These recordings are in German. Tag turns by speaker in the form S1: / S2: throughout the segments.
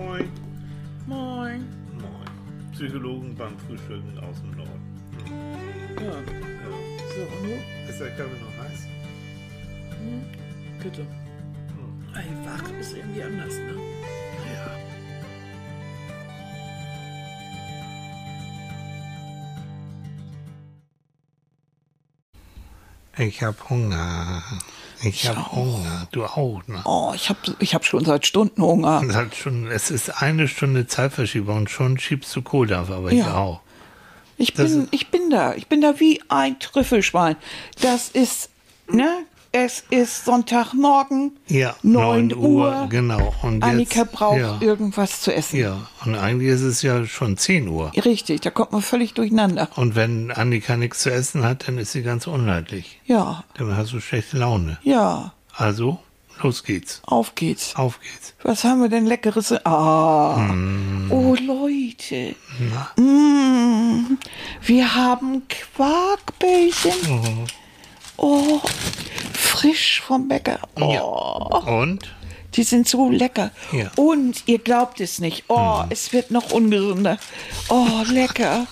S1: Moin.
S2: Moin.
S1: Moin. Psychologen beim Frühstücken aus dem Norden.
S2: Ja,
S1: Ja.
S2: so, und du?
S1: Ist der Kaffee noch heiß?
S2: Bitte. Ey, wach ist irgendwie anders, ne?
S1: Ja. Ich hab Hunger. Ich hab Hunger. Du auch, ne?
S2: Oh, ich hab, ich hab schon seit Stunden Hunger.
S1: Es, hat schon, es ist eine Stunde Zeitverschiebung und schon schiebst du Kohl auf, aber ich
S2: Ja.
S1: auch.
S2: Ich
S1: Das
S2: bin, ich bin da. Ich bin da wie ein Trüffelschwein. Das ist, ne? Es ist Sonntagmorgen.
S1: Ja,
S2: 9
S1: 9
S2: Uhr.
S1: Uhr, genau. Und
S2: Annika
S1: jetzt,
S2: braucht
S1: ja,
S2: irgendwas zu essen.
S1: ja, und eigentlich ist es ja schon 10 Uhr.
S2: Richtig, da kommt man völlig durcheinander.
S1: Und wenn Annika nichts zu essen hat, dann ist sie ganz unleidlich.
S2: Ja,
S1: Dann hast du schlechte Laune.
S2: ja.
S1: Also, los geht's.
S2: Auf geht's.
S1: Auf geht's.
S2: Was haben wir denn leckeres? Ah.
S1: Mm.
S2: Oh, Leute. Mm. Wir haben Quarkbällchen. Oh, frisch vom Bäcker. Oh,
S1: Ja. Und?
S2: die sind so lecker.
S1: Ja.
S2: Und ihr glaubt es nicht. Oh, es wird noch ungesünder. Oh, lecker.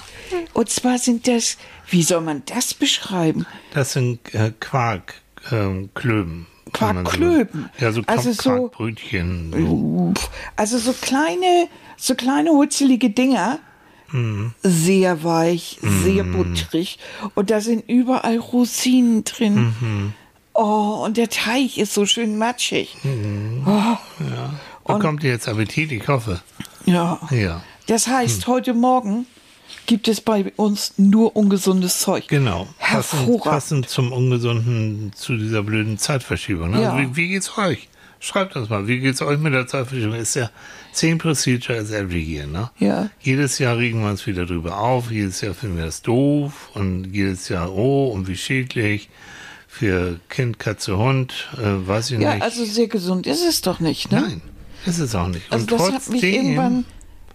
S2: Und zwar sind das, wie soll man das beschreiben?
S1: Das sind äh, Quarkklöben. Ähm, man
S2: Quarkklöben.
S1: Ja, so
S2: Also so-
S1: Quarkbrötchen. So.
S2: Also so kleine, so kleine hutzelige Dinger. Sehr weich, sehr butterig. Und da sind überall Rosinen drin. Oh, und der Teig ist so schön matschig.
S1: Bekommt ihr jetzt Appetit? Ich hoffe.
S2: Ja.
S1: Ja,
S2: Das heißt, heute Morgen gibt es bei uns nur ungesundes Zeug.
S1: genau. Passend,
S2: Hervorragend.
S1: passend zum Ungesunden, zu dieser blöden Zeitverschiebung. Ne?
S2: Ja.
S1: Wie, wie geht's euch? Schreibt uns mal, wie geht's euch mit der Zeitverschiebung? Ist ja same procedure as every year, ne?
S2: Ja.
S1: Jedes Jahr regen wir uns wieder drüber auf, jedes Jahr finden wir das doof und jedes Jahr, oh, und wie schädlich für Kind, Katze, Hund, äh, weiß ich
S2: Ja,
S1: nicht.
S2: also sehr gesund ist es doch nicht, ne?
S1: Nein, ist es auch nicht.
S2: Also
S1: und
S2: das
S1: trotzdem,
S2: hat mich irgendwann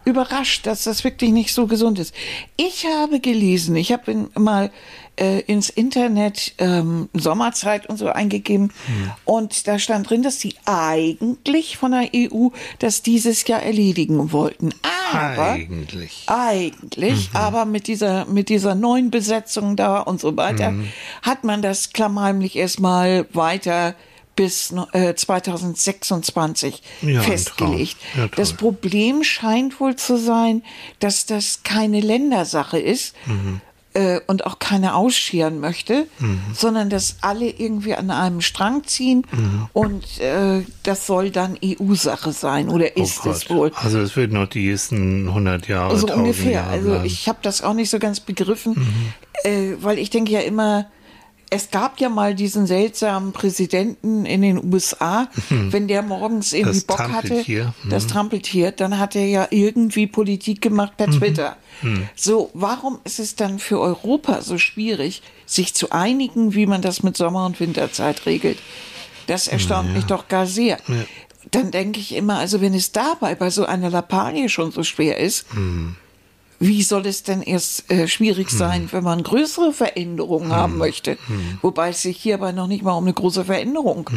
S2: überrascht, dass das wirklich nicht so gesund ist. Ich habe gelesen, ich habe mal äh, ins Internet ähm, Sommerzeit und so eingegeben
S1: Hm.
S2: und da stand drin, dass sie eigentlich von der EU das dieses Jahr erledigen wollten. Aber
S1: eigentlich.
S2: eigentlich,
S1: Mhm.
S2: aber mit dieser, mit dieser neuen Besetzung da und so weiter,
S1: Mhm.
S2: hat man das klammheimlich erstmal weiter bis no- äh, 2026
S1: Ja,
S2: festgelegt.
S1: Ja,
S2: das Problem scheint wohl zu sein, dass das keine Ländersache ist.
S1: Mhm.
S2: äh, Und auch keiner ausscheren möchte, sondern dass alle irgendwie an einem Strang ziehen
S1: Mhm.
S2: und äh, das soll dann EU-Sache sein oder ist
S1: oh
S2: es wohl.
S1: Also es wird noch die nächsten 100 Jahre,
S2: So
S1: 1000
S2: ungefähr.
S1: Jahre
S2: Also ich habe das auch nicht so ganz begriffen,
S1: Mhm.
S2: äh, weil ich denke ja immer, es gab ja mal diesen seltsamen Präsidenten in den USA, wenn der morgens irgendwie
S1: Das
S2: Bock hatte,
S1: Trampeltier.
S2: das Trampeltier, dann hat er ja irgendwie Politik gemacht per Twitter. So, warum ist es dann für Europa so schwierig, sich zu einigen, wie man das mit Sommer- und Winterzeit regelt? Das erstaunt mich doch gar sehr. Dann denke ich immer, also wenn es dabei bei so einer Lappalie schon so schwer ist, wie soll es denn erst äh, schwierig sein, wenn man größere Veränderungen haben möchte? Wobei es sich hierbei noch nicht mal um eine große Veränderung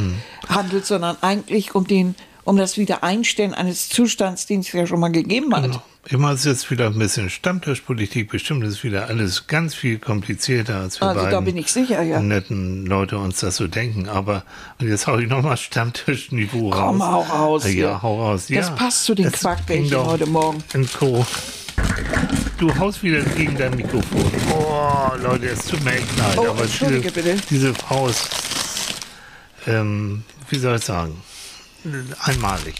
S2: handelt, sondern eigentlich um den, um das Wiedereinstellen eines Zustands, den es ja schon mal gegeben hat.
S1: Genau. Immer ist jetzt wieder ein bisschen Stammtischpolitik. Bestimmt ist wieder alles ganz viel komplizierter, als wir
S2: Also da
S1: beiden
S2: bin ich sicher, ja.
S1: netten Leute uns das so denken. Aber und jetzt hau ich nochmal Stammtischniveau raus.
S2: Komm, hau raus
S1: Ja,
S2: hier.
S1: hau raus.
S2: Das
S1: ja,
S2: passt zu den
S1: doch
S2: heute Morgen.
S1: In Co. Du haust wieder gegen dein Mikrofon. Oh, Leute, es tut mir echt leid.
S2: Oh,
S1: aber
S2: entschuldige
S1: diese,
S2: bitte.
S1: diese Frau ist, ähm, wie soll ich sagen, einmalig.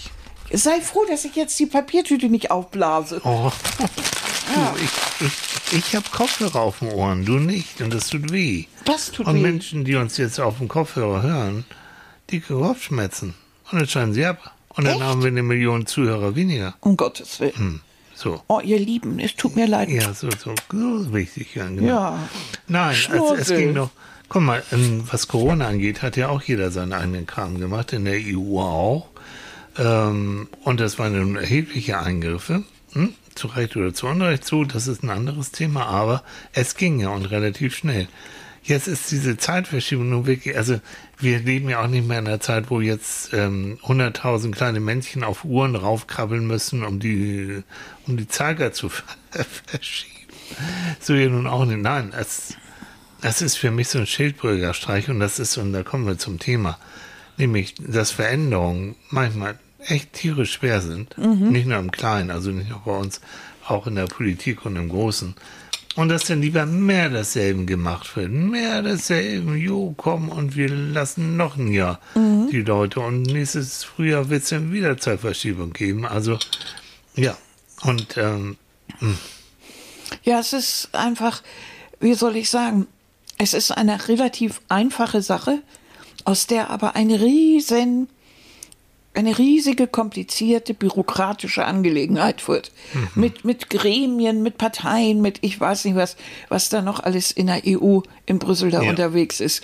S2: Sei froh, dass ich jetzt die Papiertüte nicht aufblase.
S1: Oh. Du, ich, ich, ich habe Kopfhörer auf den Ohren, du nicht. Und das tut weh.
S2: Das tut
S1: Und
S2: weh.
S1: Menschen, die uns jetzt auf dem Kopfhörer hören, die kriegen Kopfschmerzen. Und dann scheinen sie ab. Und dann
S2: Echt?
S1: haben wir eine Million Zuhörer weniger.
S2: Um Gottes Willen.
S1: Hm, so.
S2: Oh, ihr Lieben, es tut mir leid.
S1: Ja, so, so, so ist wichtig. Ja, genau.
S2: Ja.
S1: Nein, es, es ging doch. Guck mal, ähm, was Corona angeht, hat ja auch jeder seinen eigenen Kram gemacht, in der EU auch. Ähm, und das waren nun erhebliche Eingriffe. Hm? Zu Recht oder zu Unrecht zu, das ist ein anderes Thema, aber es ging ja und relativ schnell. Jetzt ist diese Zeitverschiebung nun wirklich, also wir leben ja auch nicht mehr in einer Zeit, wo jetzt ähm, 100.000 kleine Männchen auf Uhren raufkrabbeln müssen, um die, um die Zeiger zu verschieben. So ja nun auch nicht. Nein, es, das ist für mich so ein Schildbürgerstreich und das ist, und da kommen wir zum Thema, nämlich, dass Veränderungen manchmal echt tierisch schwer sind. Mhm. Nicht nur im Kleinen, also nicht nur bei uns, auch in der Politik und im Großen. Und dass dann lieber mehr desselben gemacht wird. Mehr desselben. Jo, komm, und wir lassen noch ein Jahr mhm. die Leute. Und nächstes Frühjahr wird es dann wieder Zeitverschiebung geben. Also, ja. Und, ähm, hm.
S2: ja, es ist einfach, wie soll ich sagen, es ist eine relativ einfache Sache, aus der aber ein riesen eine riesige, komplizierte, bürokratische Angelegenheit wird. Mhm. Mit, mit Gremien, mit Parteien, mit ich weiß nicht was, was da noch alles in der EU in Brüssel da ja. unterwegs ist.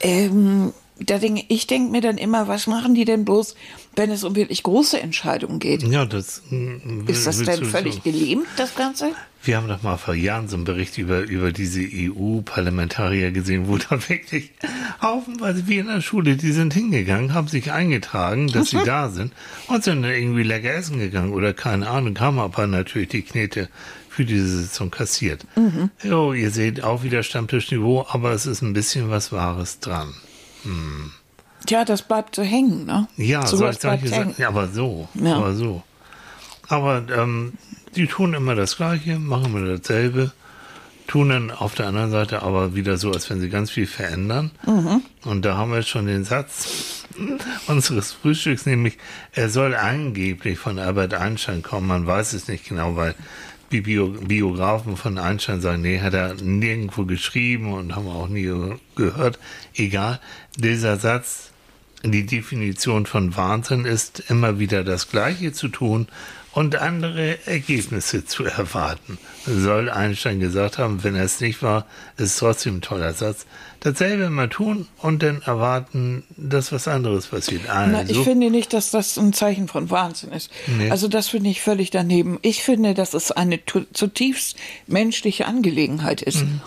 S2: Ähm, da denk, ich denke mir dann immer, was machen die denn bloß, wenn es um wirklich große Entscheidungen geht?
S1: Ja, das
S2: hm, ist das denn völlig so. gelähmt, das Ganze?
S1: Wir haben doch mal vor Jahren so einen Bericht über, über diese EU-Parlamentarier gesehen, wo dann wirklich haufenweise wie in der Schule, die sind hingegangen, haben sich eingetragen, dass sie da sind und sind dann irgendwie lecker essen gegangen oder keine Ahnung, haben aber natürlich die Knete für diese Sitzung kassiert. Mhm. Jo, ihr seht auch wieder Stammtischniveau, aber es ist ein bisschen was Wahres dran. Hm.
S2: Ja, das bleibt so hängen, ne?
S1: Ja, so soll ich sagen, ja, aber so, ja. aber so. Aber ähm, die tun immer das Gleiche, machen immer dasselbe, tun dann auf der anderen Seite aber wieder so, als wenn sie ganz viel verändern. Mhm. Und da haben wir jetzt schon den Satz unseres Frühstücks, nämlich, er soll angeblich von Albert Einstein kommen. Man weiß es nicht genau, weil die Bio Biografen von Einstein sagen, nee, hat er nirgendwo geschrieben und haben auch nie gehört. Egal, dieser Satz, die Definition von Wahnsinn ist, immer wieder das Gleiche zu tun und andere Ergebnisse zu erwarten. Soll Einstein gesagt haben, wenn er es nicht war, ist trotzdem ein toller Satz. Dasselbe mal tun und dann erwarten, dass was anderes passiert.
S2: Also, Na, ich finde nicht, dass das ein Zeichen von Wahnsinn ist. Nee. Also das finde ich völlig daneben. Ich finde, dass es eine zutiefst menschliche Angelegenheit ist. Mhm.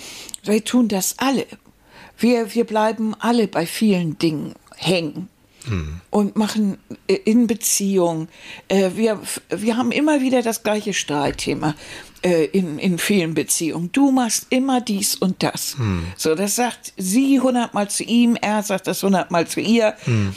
S2: Wir tun das alle. Wir, wir bleiben alle bei vielen Dingen hängen und machen äh, in Beziehung. Äh, wir, wir haben immer wieder das gleiche Streitthema äh, in, in vielen Beziehungen. Du machst immer dies und das. Hm. So, das sagt sie hundertmal zu ihm, er sagt das hundertmal zu ihr. Hm.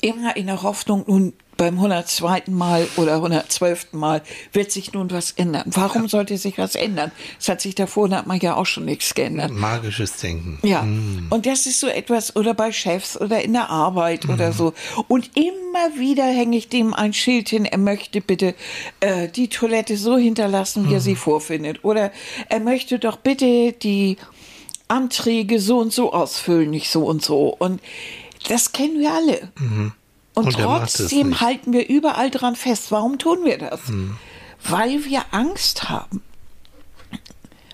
S2: Immer in der Hoffnung, nun beim 102. Mal oder 112. Mal wird sich nun was ändern. Warum sollte sich was ändern? Es hat sich davor hat man ja auch schon nichts geändert.
S1: Magisches Denken.
S2: Ja. Mm. Und das ist so etwas, oder bei Chefs oder in der Arbeit mm. oder so. Und immer wieder hänge ich dem ein Schild hin, er möchte bitte äh, die Toilette so hinterlassen, wie mm. er sie vorfindet. Oder er möchte doch bitte die Anträge so und so ausfüllen, nicht so und so. Und das kennen wir alle. Mhm. Und, und trotzdem halten wir überall dran fest. Warum tun wir das? Hm. Weil wir Angst haben.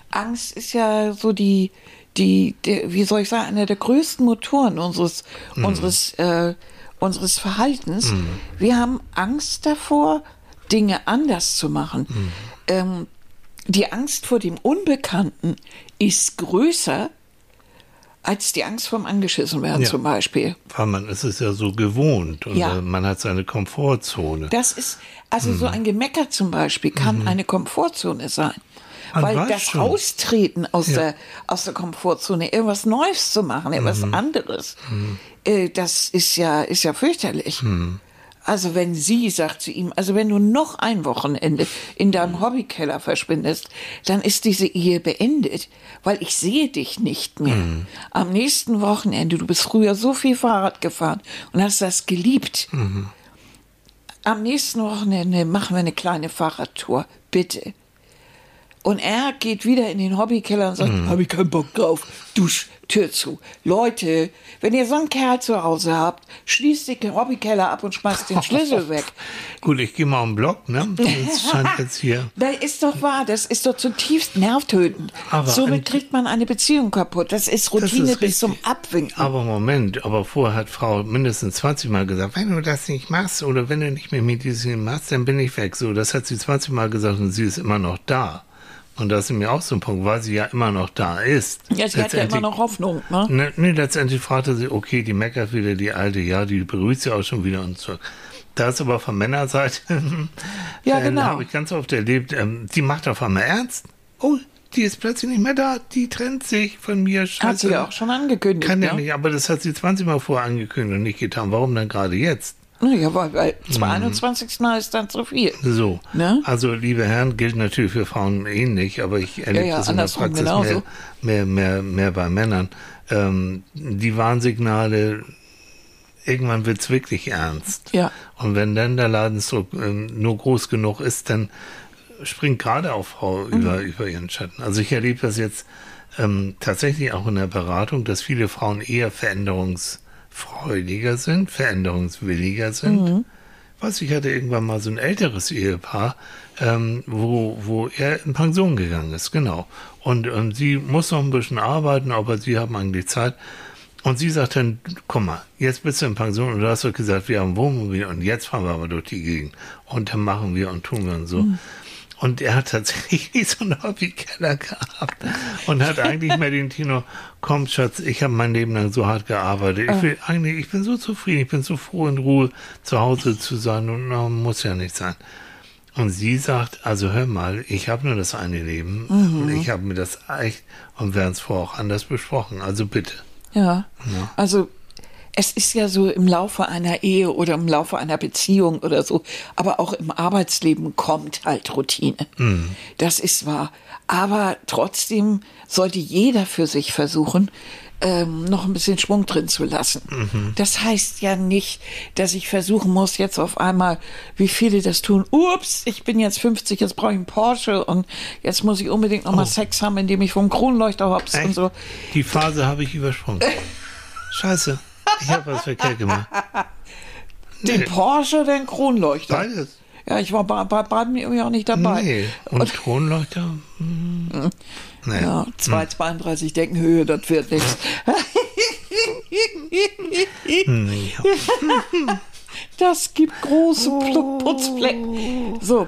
S2: Angst ist ja so die, die, die, wie soll ich sagen, einer der größten Motoren unseres, hm. unseres, äh, unseres Verhaltens. Hm. Wir haben Angst davor, Dinge anders zu machen. Hm. Ähm, die Angst vor dem Unbekannten ist größer als die Angst vorm Angeschissen werden ja, zum Beispiel.
S1: Weil man ist es ja so gewohnt und ja. man hat seine Komfortzone.
S2: Das ist, also mhm. so ein Gemecker zum Beispiel kann mhm. eine Komfortzone sein. Man weil das schon. Austreten aus, ja. der, aus der Komfortzone, irgendwas Neues zu machen, irgendwas mhm. anderes, mhm. äh, das ist ja, ist ja fürchterlich. Mhm. Also wenn sie sagt zu ihm, also wenn du noch ein Wochenende in deinem Hobbykeller verschwindest, dann ist diese Ehe beendet, weil ich sehe dich nicht mehr. Mhm. Am nächsten Wochenende, du bist früher so viel Fahrrad gefahren und hast das geliebt. Mhm. Am nächsten Wochenende machen wir eine kleine Fahrradtour, bitte. Und er geht wieder in den Hobbykeller und sagt, mhm. habe ich keinen Bock drauf, dusch, Tür zu. Leute, wenn ihr so einen Kerl zu Hause habt, schließt den Hobbykeller ab und schmeißt den Schlüssel weg.
S1: Gut, ich gehe mal am Block, ne? Das scheint jetzt hier.
S2: Das ist doch wahr, das ist doch zutiefst nervtötend. Aber Somit kriegt man eine Beziehung kaputt. Das ist Routine das ist bis zum Abwinken.
S1: Aber Moment, aber vorher hat Frau mindestens 20 Mal gesagt, wenn du das nicht machst oder wenn du nicht mehr Medizin machst, dann bin ich weg. So, das hat sie 20 Mal gesagt und sie ist immer noch da. Und das ist mir auch so ein Punkt, weil sie ja immer noch da ist.
S2: Ja, sie hat ja immer noch Hoffnung, ne?
S1: Ne, ne, letztendlich fragte sie, okay, die meckert wieder, die alte, ja, die berührt sie auch schon wieder und so. Da ist aber von Männerseite,
S2: ja, genau.
S1: habe ich ganz oft erlebt, ähm, die macht auf einmal ernst. Oh, die ist plötzlich nicht mehr da, die trennt sich von mir.
S2: Scheiße. Hat sie ja auch schon angekündigt.
S1: Kann ja, ja nicht, aber das hat sie 20 Mal vorher angekündigt und nicht getan. Warum dann gerade jetzt?
S2: Ja, weil, weil zum mhm. 21. Mal ist dann zu viel.
S1: So. Ne? Also, liebe Herren, gilt natürlich für Frauen ähnlich, aber ich erlebe ja, ja, das in der Praxis mehr, mehr, mehr, mehr bei Männern. Ähm, die Warnsignale, irgendwann wird es wirklich ernst.
S2: Ja.
S1: Und wenn dann der Ladensdruck ähm, nur groß genug ist, dann springt gerade auch Frau mhm. über, über ihren Schatten. Also ich erlebe das jetzt ähm, tatsächlich auch in der Beratung, dass viele Frauen eher veränderungs freudiger sind, veränderungswilliger sind. Mhm. Was ich hatte irgendwann mal so ein älteres Ehepaar, ähm, wo, wo er in Pension gegangen ist, genau. Und, und sie muss noch ein bisschen arbeiten, aber sie haben eigentlich Zeit. Und sie sagt dann, komm mal, jetzt bist du in Pension und du hast doch gesagt, wir haben Wohnmobil und jetzt fahren wir aber durch die Gegend. Und dann machen wir und tun wir und so. Mhm. Und er hat tatsächlich so einen Hobbykeller gehabt und hat eigentlich mehr den Tino, komm Schatz, ich habe mein Leben lang so hart gearbeitet. Ich will eigentlich, ich bin so zufrieden, ich bin so froh in Ruhe zu Hause zu sein und no, muss ja nicht sein. Und sie sagt, also hör mal, ich habe nur das eine Leben mhm. und ich habe mir das echt und werden es vorher auch anders besprochen. Also bitte.
S2: Ja. ja. Also es ist ja so im Laufe einer Ehe oder im Laufe einer Beziehung oder so, aber auch im Arbeitsleben kommt halt Routine. Mhm. Das ist wahr. Aber trotzdem sollte jeder für sich versuchen, ähm, noch ein bisschen Schwung drin zu lassen. Mhm. Das heißt ja nicht, dass ich versuchen muss, jetzt auf einmal, wie viele das tun, ups, ich bin jetzt 50, jetzt brauche ich einen Porsche und jetzt muss ich unbedingt noch oh. mal Sex haben, indem ich vom Kronleuchter hops und so.
S1: Die Phase habe ich übersprungen. Scheiße. Ich habe was verkehrt gemacht.
S2: Den nee. Porsche oder den Kronleuchter?
S1: Beides.
S2: Ja, ich war bei, bei beiden irgendwie auch nicht dabei.
S1: Nee. Und, und Kronleuchter? Hm.
S2: Nee. Ja, 232 hm. Deckenhöhe, das wird nichts. Das gibt große Putzflecken. So,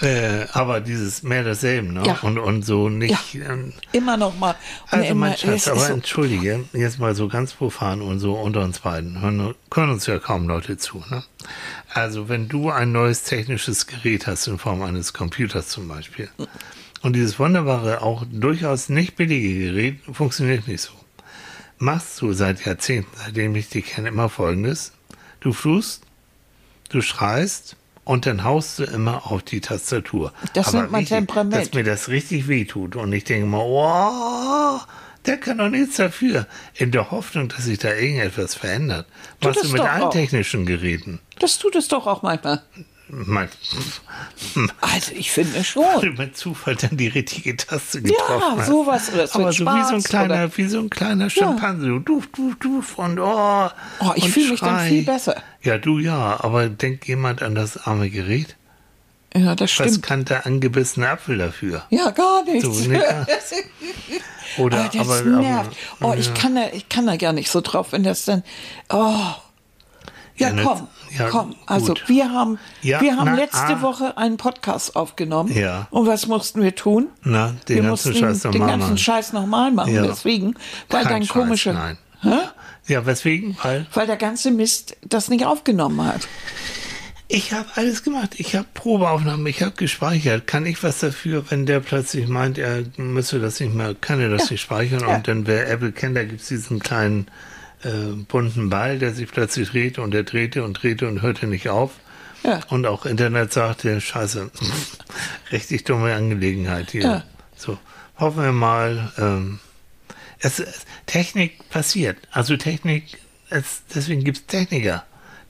S1: äh, aber dieses mehr dasselbe, ne?
S2: Ja.
S1: Und, und so nicht.
S2: Ja. Ähm, immer noch mal.
S1: Also mein Schatz, aber so entschuldige, jetzt mal so ganz profan und so unter uns beiden. Hören, können uns ja kaum Leute zu, ne? Also wenn du ein neues technisches Gerät hast, in Form eines Computers zum Beispiel, und dieses wunderbare, auch durchaus nicht billige Gerät funktioniert nicht so. Machst du seit Jahrzehnten, seitdem ich dich kenne, immer folgendes. Du fluchst, du schreist, und dann haust du immer auf die Tastatur.
S2: Das
S1: Aber
S2: nennt man richtig, Temperament.
S1: Dass mir das richtig wehtut. Und ich denke mal, oh, der kann doch nichts dafür. In der Hoffnung, dass sich da irgendetwas verändert. Was du mit allen auch. technischen Geräten.
S2: Das tut es doch auch manchmal.
S1: Mein,
S2: also ich finde schon.
S1: Mit Zufall dann die richtige Taste getroffen.
S2: Ja, sowas. Oder
S1: Aber so wie so ein kleiner, oder? wie so ein kleiner Schimpanse. Ja. Du, du, du von oh.
S2: Oh, ich fühle mich dann viel besser.
S1: Ja, du ja, aber denkt jemand an das arme Gerät?
S2: Ja, das stimmt.
S1: Was kann der angebissene Apfel dafür?
S2: Ja, gar nichts.
S1: So, ne? Oder,
S2: oh, das aber, nervt. Aber, oh, ja. ich kann da, ich kann da gar nicht so drauf, wenn das dann, oh. Ja, ja komm, ja, komm. Also gut. wir haben, ja, wir haben na, letzte ah. Woche einen Podcast aufgenommen.
S1: Ja.
S2: Und was mussten wir tun?
S1: Na, den wir ganzen Scheiß nochmal
S2: Den ganzen Scheiß nochmal machen. Ja. Deswegen, weil Kein dein komischer.
S1: Nein. Hä? Ja, weswegen? Weil,
S2: weil der ganze Mist das nicht aufgenommen hat.
S1: Ich habe alles gemacht. Ich habe Probeaufnahmen, ich habe gespeichert. Kann ich was dafür, wenn der plötzlich meint, er müsse das nicht mehr, kann er das ja. nicht speichern? Ja. Und dann, wer Apple kennt, da gibt es diesen kleinen äh, bunten Ball, der sich plötzlich drehte und der drehte und drehte und hörte nicht auf. Ja. Und auch Internet sagte, scheiße, richtig dumme Angelegenheit hier. Ja. So, hoffen wir mal, ähm, es, Technik passiert. Also Technik, es, deswegen gibt es Techniker.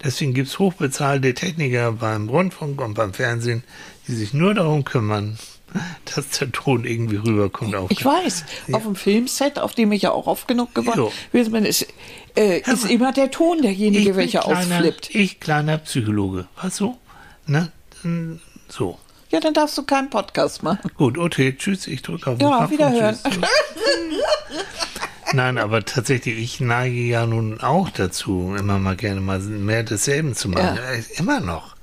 S1: Deswegen gibt es hochbezahlte Techniker beim Rundfunk und beim Fernsehen, die sich nur darum kümmern, dass der Ton irgendwie rüberkommt.
S2: Auf ich weiß, ja. auf dem Filmset, auf dem ich ja auch oft genug geworden bin, ist, äh, ist immer der Ton derjenige, welcher kleiner, aufflippt.
S1: Ich, kleiner Psychologe, weißt du? Ne? So.
S2: Ja, dann darfst du keinen Podcast machen.
S1: Gut, okay, tschüss, ich drücke auf
S2: den Ja, wiederhören.
S1: Nein, aber tatsächlich, ich neige ja nun auch dazu, immer mal gerne mal mehr desselben zu machen. Ja. Immer noch.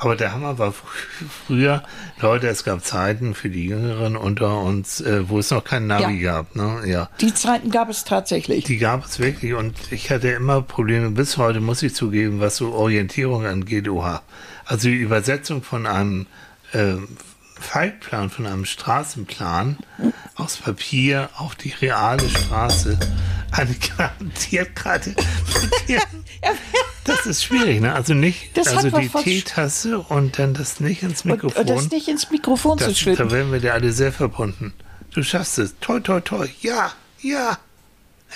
S1: Aber der Hammer war früher, Leute, es gab Zeiten für die Jüngeren unter uns, äh, wo es noch kein Navi ja. gab. Ne? Ja.
S2: Die Zeiten gab es tatsächlich.
S1: Die gab es wirklich und ich hatte immer Probleme, bis heute muss ich zugeben, was so Orientierung angeht, oha. Also die Übersetzung von einem äh, Faltplan, von einem Straßenplan aus Papier auf die reale Straße, eine garantiert gerade Das ist schwierig, ne? Also nicht, das also die Teetasse und dann das nicht ins Mikrofon. Und,
S2: und das nicht ins Mikrofon das, zu schütten.
S1: Da werden wir dir alle sehr verbunden. Du schaffst es. Toi, toi, toi. Ja, ja,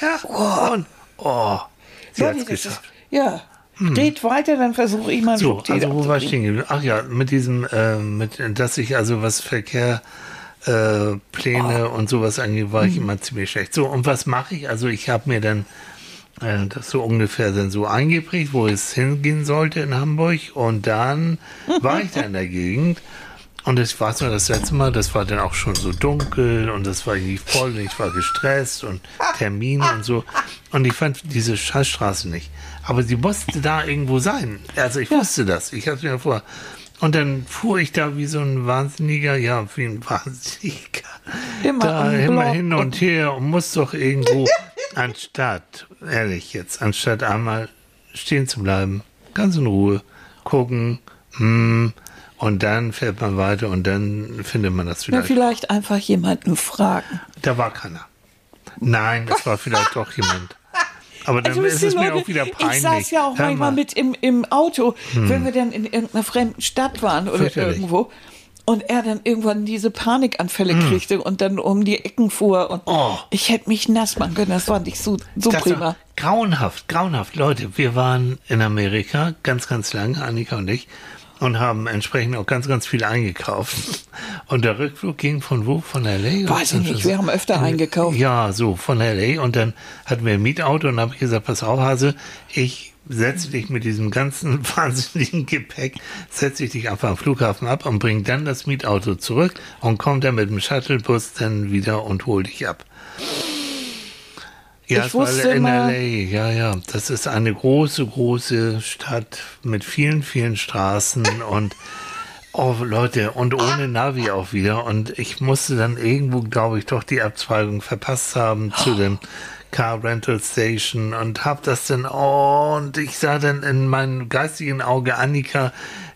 S1: ja. Oh. Und, oh, sie hat es geschafft. Ist,
S2: ja. Hm. Weiter, dann versuche ich mal
S1: So, also wo war ich stehen Ach ja, mit diesem, äh, mit, dass ich also was Verkehr, äh, Pläne oh. und sowas angeht, war hm. ich immer ziemlich schlecht. So, und was mache ich? Also ich habe mir dann das so ungefähr dann so eingeprägt, wo es hingehen sollte in Hamburg. Und dann war ich da in der Gegend. Und ich weiß noch, das letzte Mal, das war dann auch schon so dunkel und das war irgendwie voll und ich war gestresst und Termine und so. Und ich fand diese Scheißstraße nicht. Aber sie musste da irgendwo sein. Also ich wusste das. Ich hatte mir vor. Und dann fuhr ich da wie so ein Wahnsinniger, ja, wie ein Wahnsinniger. Immer, da immer hin und her und muss doch irgendwo, anstatt, ehrlich jetzt, anstatt einmal stehen zu bleiben, ganz in Ruhe, gucken, hm, und dann fährt man weiter und dann findet man das
S2: vielleicht. Ja, vielleicht einfach jemanden fragen.
S1: Da war keiner. Nein, das war vielleicht doch jemand. Aber dann also, ist es mir auch wieder peinlich.
S2: Ich saß ja auch Hör manchmal mal. mit im, im Auto, hm. wenn wir dann in irgendeiner fremden Stadt waren oder irgendwo. Und er dann irgendwann diese Panikanfälle hm. kriegte und dann um die Ecken fuhr. Und oh. ich hätte mich nass machen können. Das fand ich so, so das prima.
S1: Grauenhaft, grauenhaft. Leute, wir waren in Amerika ganz, ganz lange, Annika und ich und haben entsprechend auch ganz, ganz viel eingekauft. Und der Rückflug ging von wo? Von L.A.?
S2: Weiß ich nicht, wir haben öfter eingekauft.
S1: Ja, so, von L.A. Und dann hatten wir ein Mietauto und habe ich gesagt, pass auf, Hase, ich setze dich mit diesem ganzen wahnsinnigen Gepäck, setze ich dich einfach am Flughafen ab und bring dann das Mietauto zurück und komm dann mit dem Shuttlebus dann wieder und hol dich ab. Ja, ich wusste in LA, ja, ja. Das ist eine große, große Stadt mit vielen, vielen Straßen und oh Leute, und ohne Navi auch wieder. Und ich musste dann irgendwo, glaube ich, doch die Abzweigung verpasst haben zu dem Car Rental Station und hab das dann, oh, und ich sah dann in meinem geistigen Auge Annika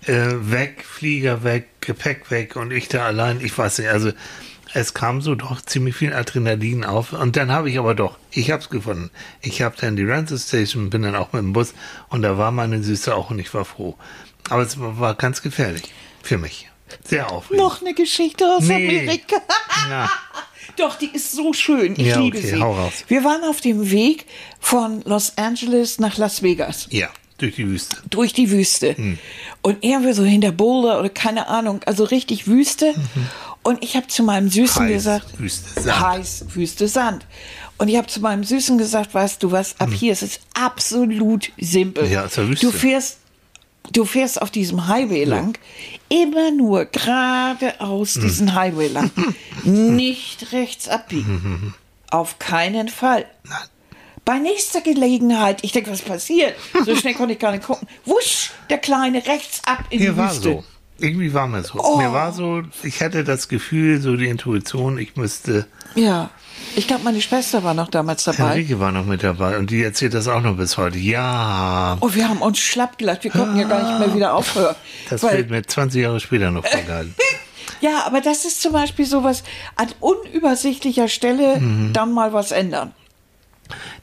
S1: äh, weg, Flieger weg, Gepäck weg und ich da allein, ich weiß nicht, also es kam so doch ziemlich viel Adrenalin auf. Und dann habe ich aber doch, ich habe es gefunden. Ich habe dann die Rental Station, bin dann auch mit dem Bus und da war meine Süße auch und ich war froh. Aber es war ganz gefährlich für mich. Sehr aufregend.
S2: Noch eine Geschichte aus nee. Amerika. Ja. Doch, die ist so schön. Ich ja, liebe okay, sie. Hau raus. Wir waren auf dem Weg von Los Angeles nach Las Vegas.
S1: Ja. Durch die Wüste.
S2: Durch die Wüste. Hm. Und irgendwie so hinter Boulder oder keine Ahnung, also richtig Wüste. Mhm. Und ich habe zu meinem Süßen heiß, gesagt, Wüste, Sand. heiß, Wüste, Sand. Und ich habe zu meinem Süßen gesagt, weißt du was, ab hm. hier ist es absolut simpel. Ja, zur Wüste. Du fährst, du fährst auf diesem Highway lang, immer nur geradeaus hm. diesen Highway lang, nicht rechts abbiegen. auf keinen Fall. Bei nächster Gelegenheit, ich denke, was passiert? So schnell konnte ich gar nicht gucken. Wusch, der Kleine rechts ab in Hier die Wüste. So.
S1: Irgendwie war mir so. Oh. Mir war so, ich hatte das Gefühl, so die Intuition, ich müsste.
S2: Ja. Ich glaube, meine Schwester war noch damals dabei.
S1: Henrike war noch mit dabei und die erzählt das auch noch bis heute. Ja.
S2: Oh, wir haben uns schlapp gelacht. Wir konnten ah. ja gar nicht mehr wieder aufhören.
S1: Das wird mir 20 Jahre später noch vorgehalten.
S2: ja, aber das ist zum Beispiel sowas, an unübersichtlicher Stelle mhm. dann mal was ändern.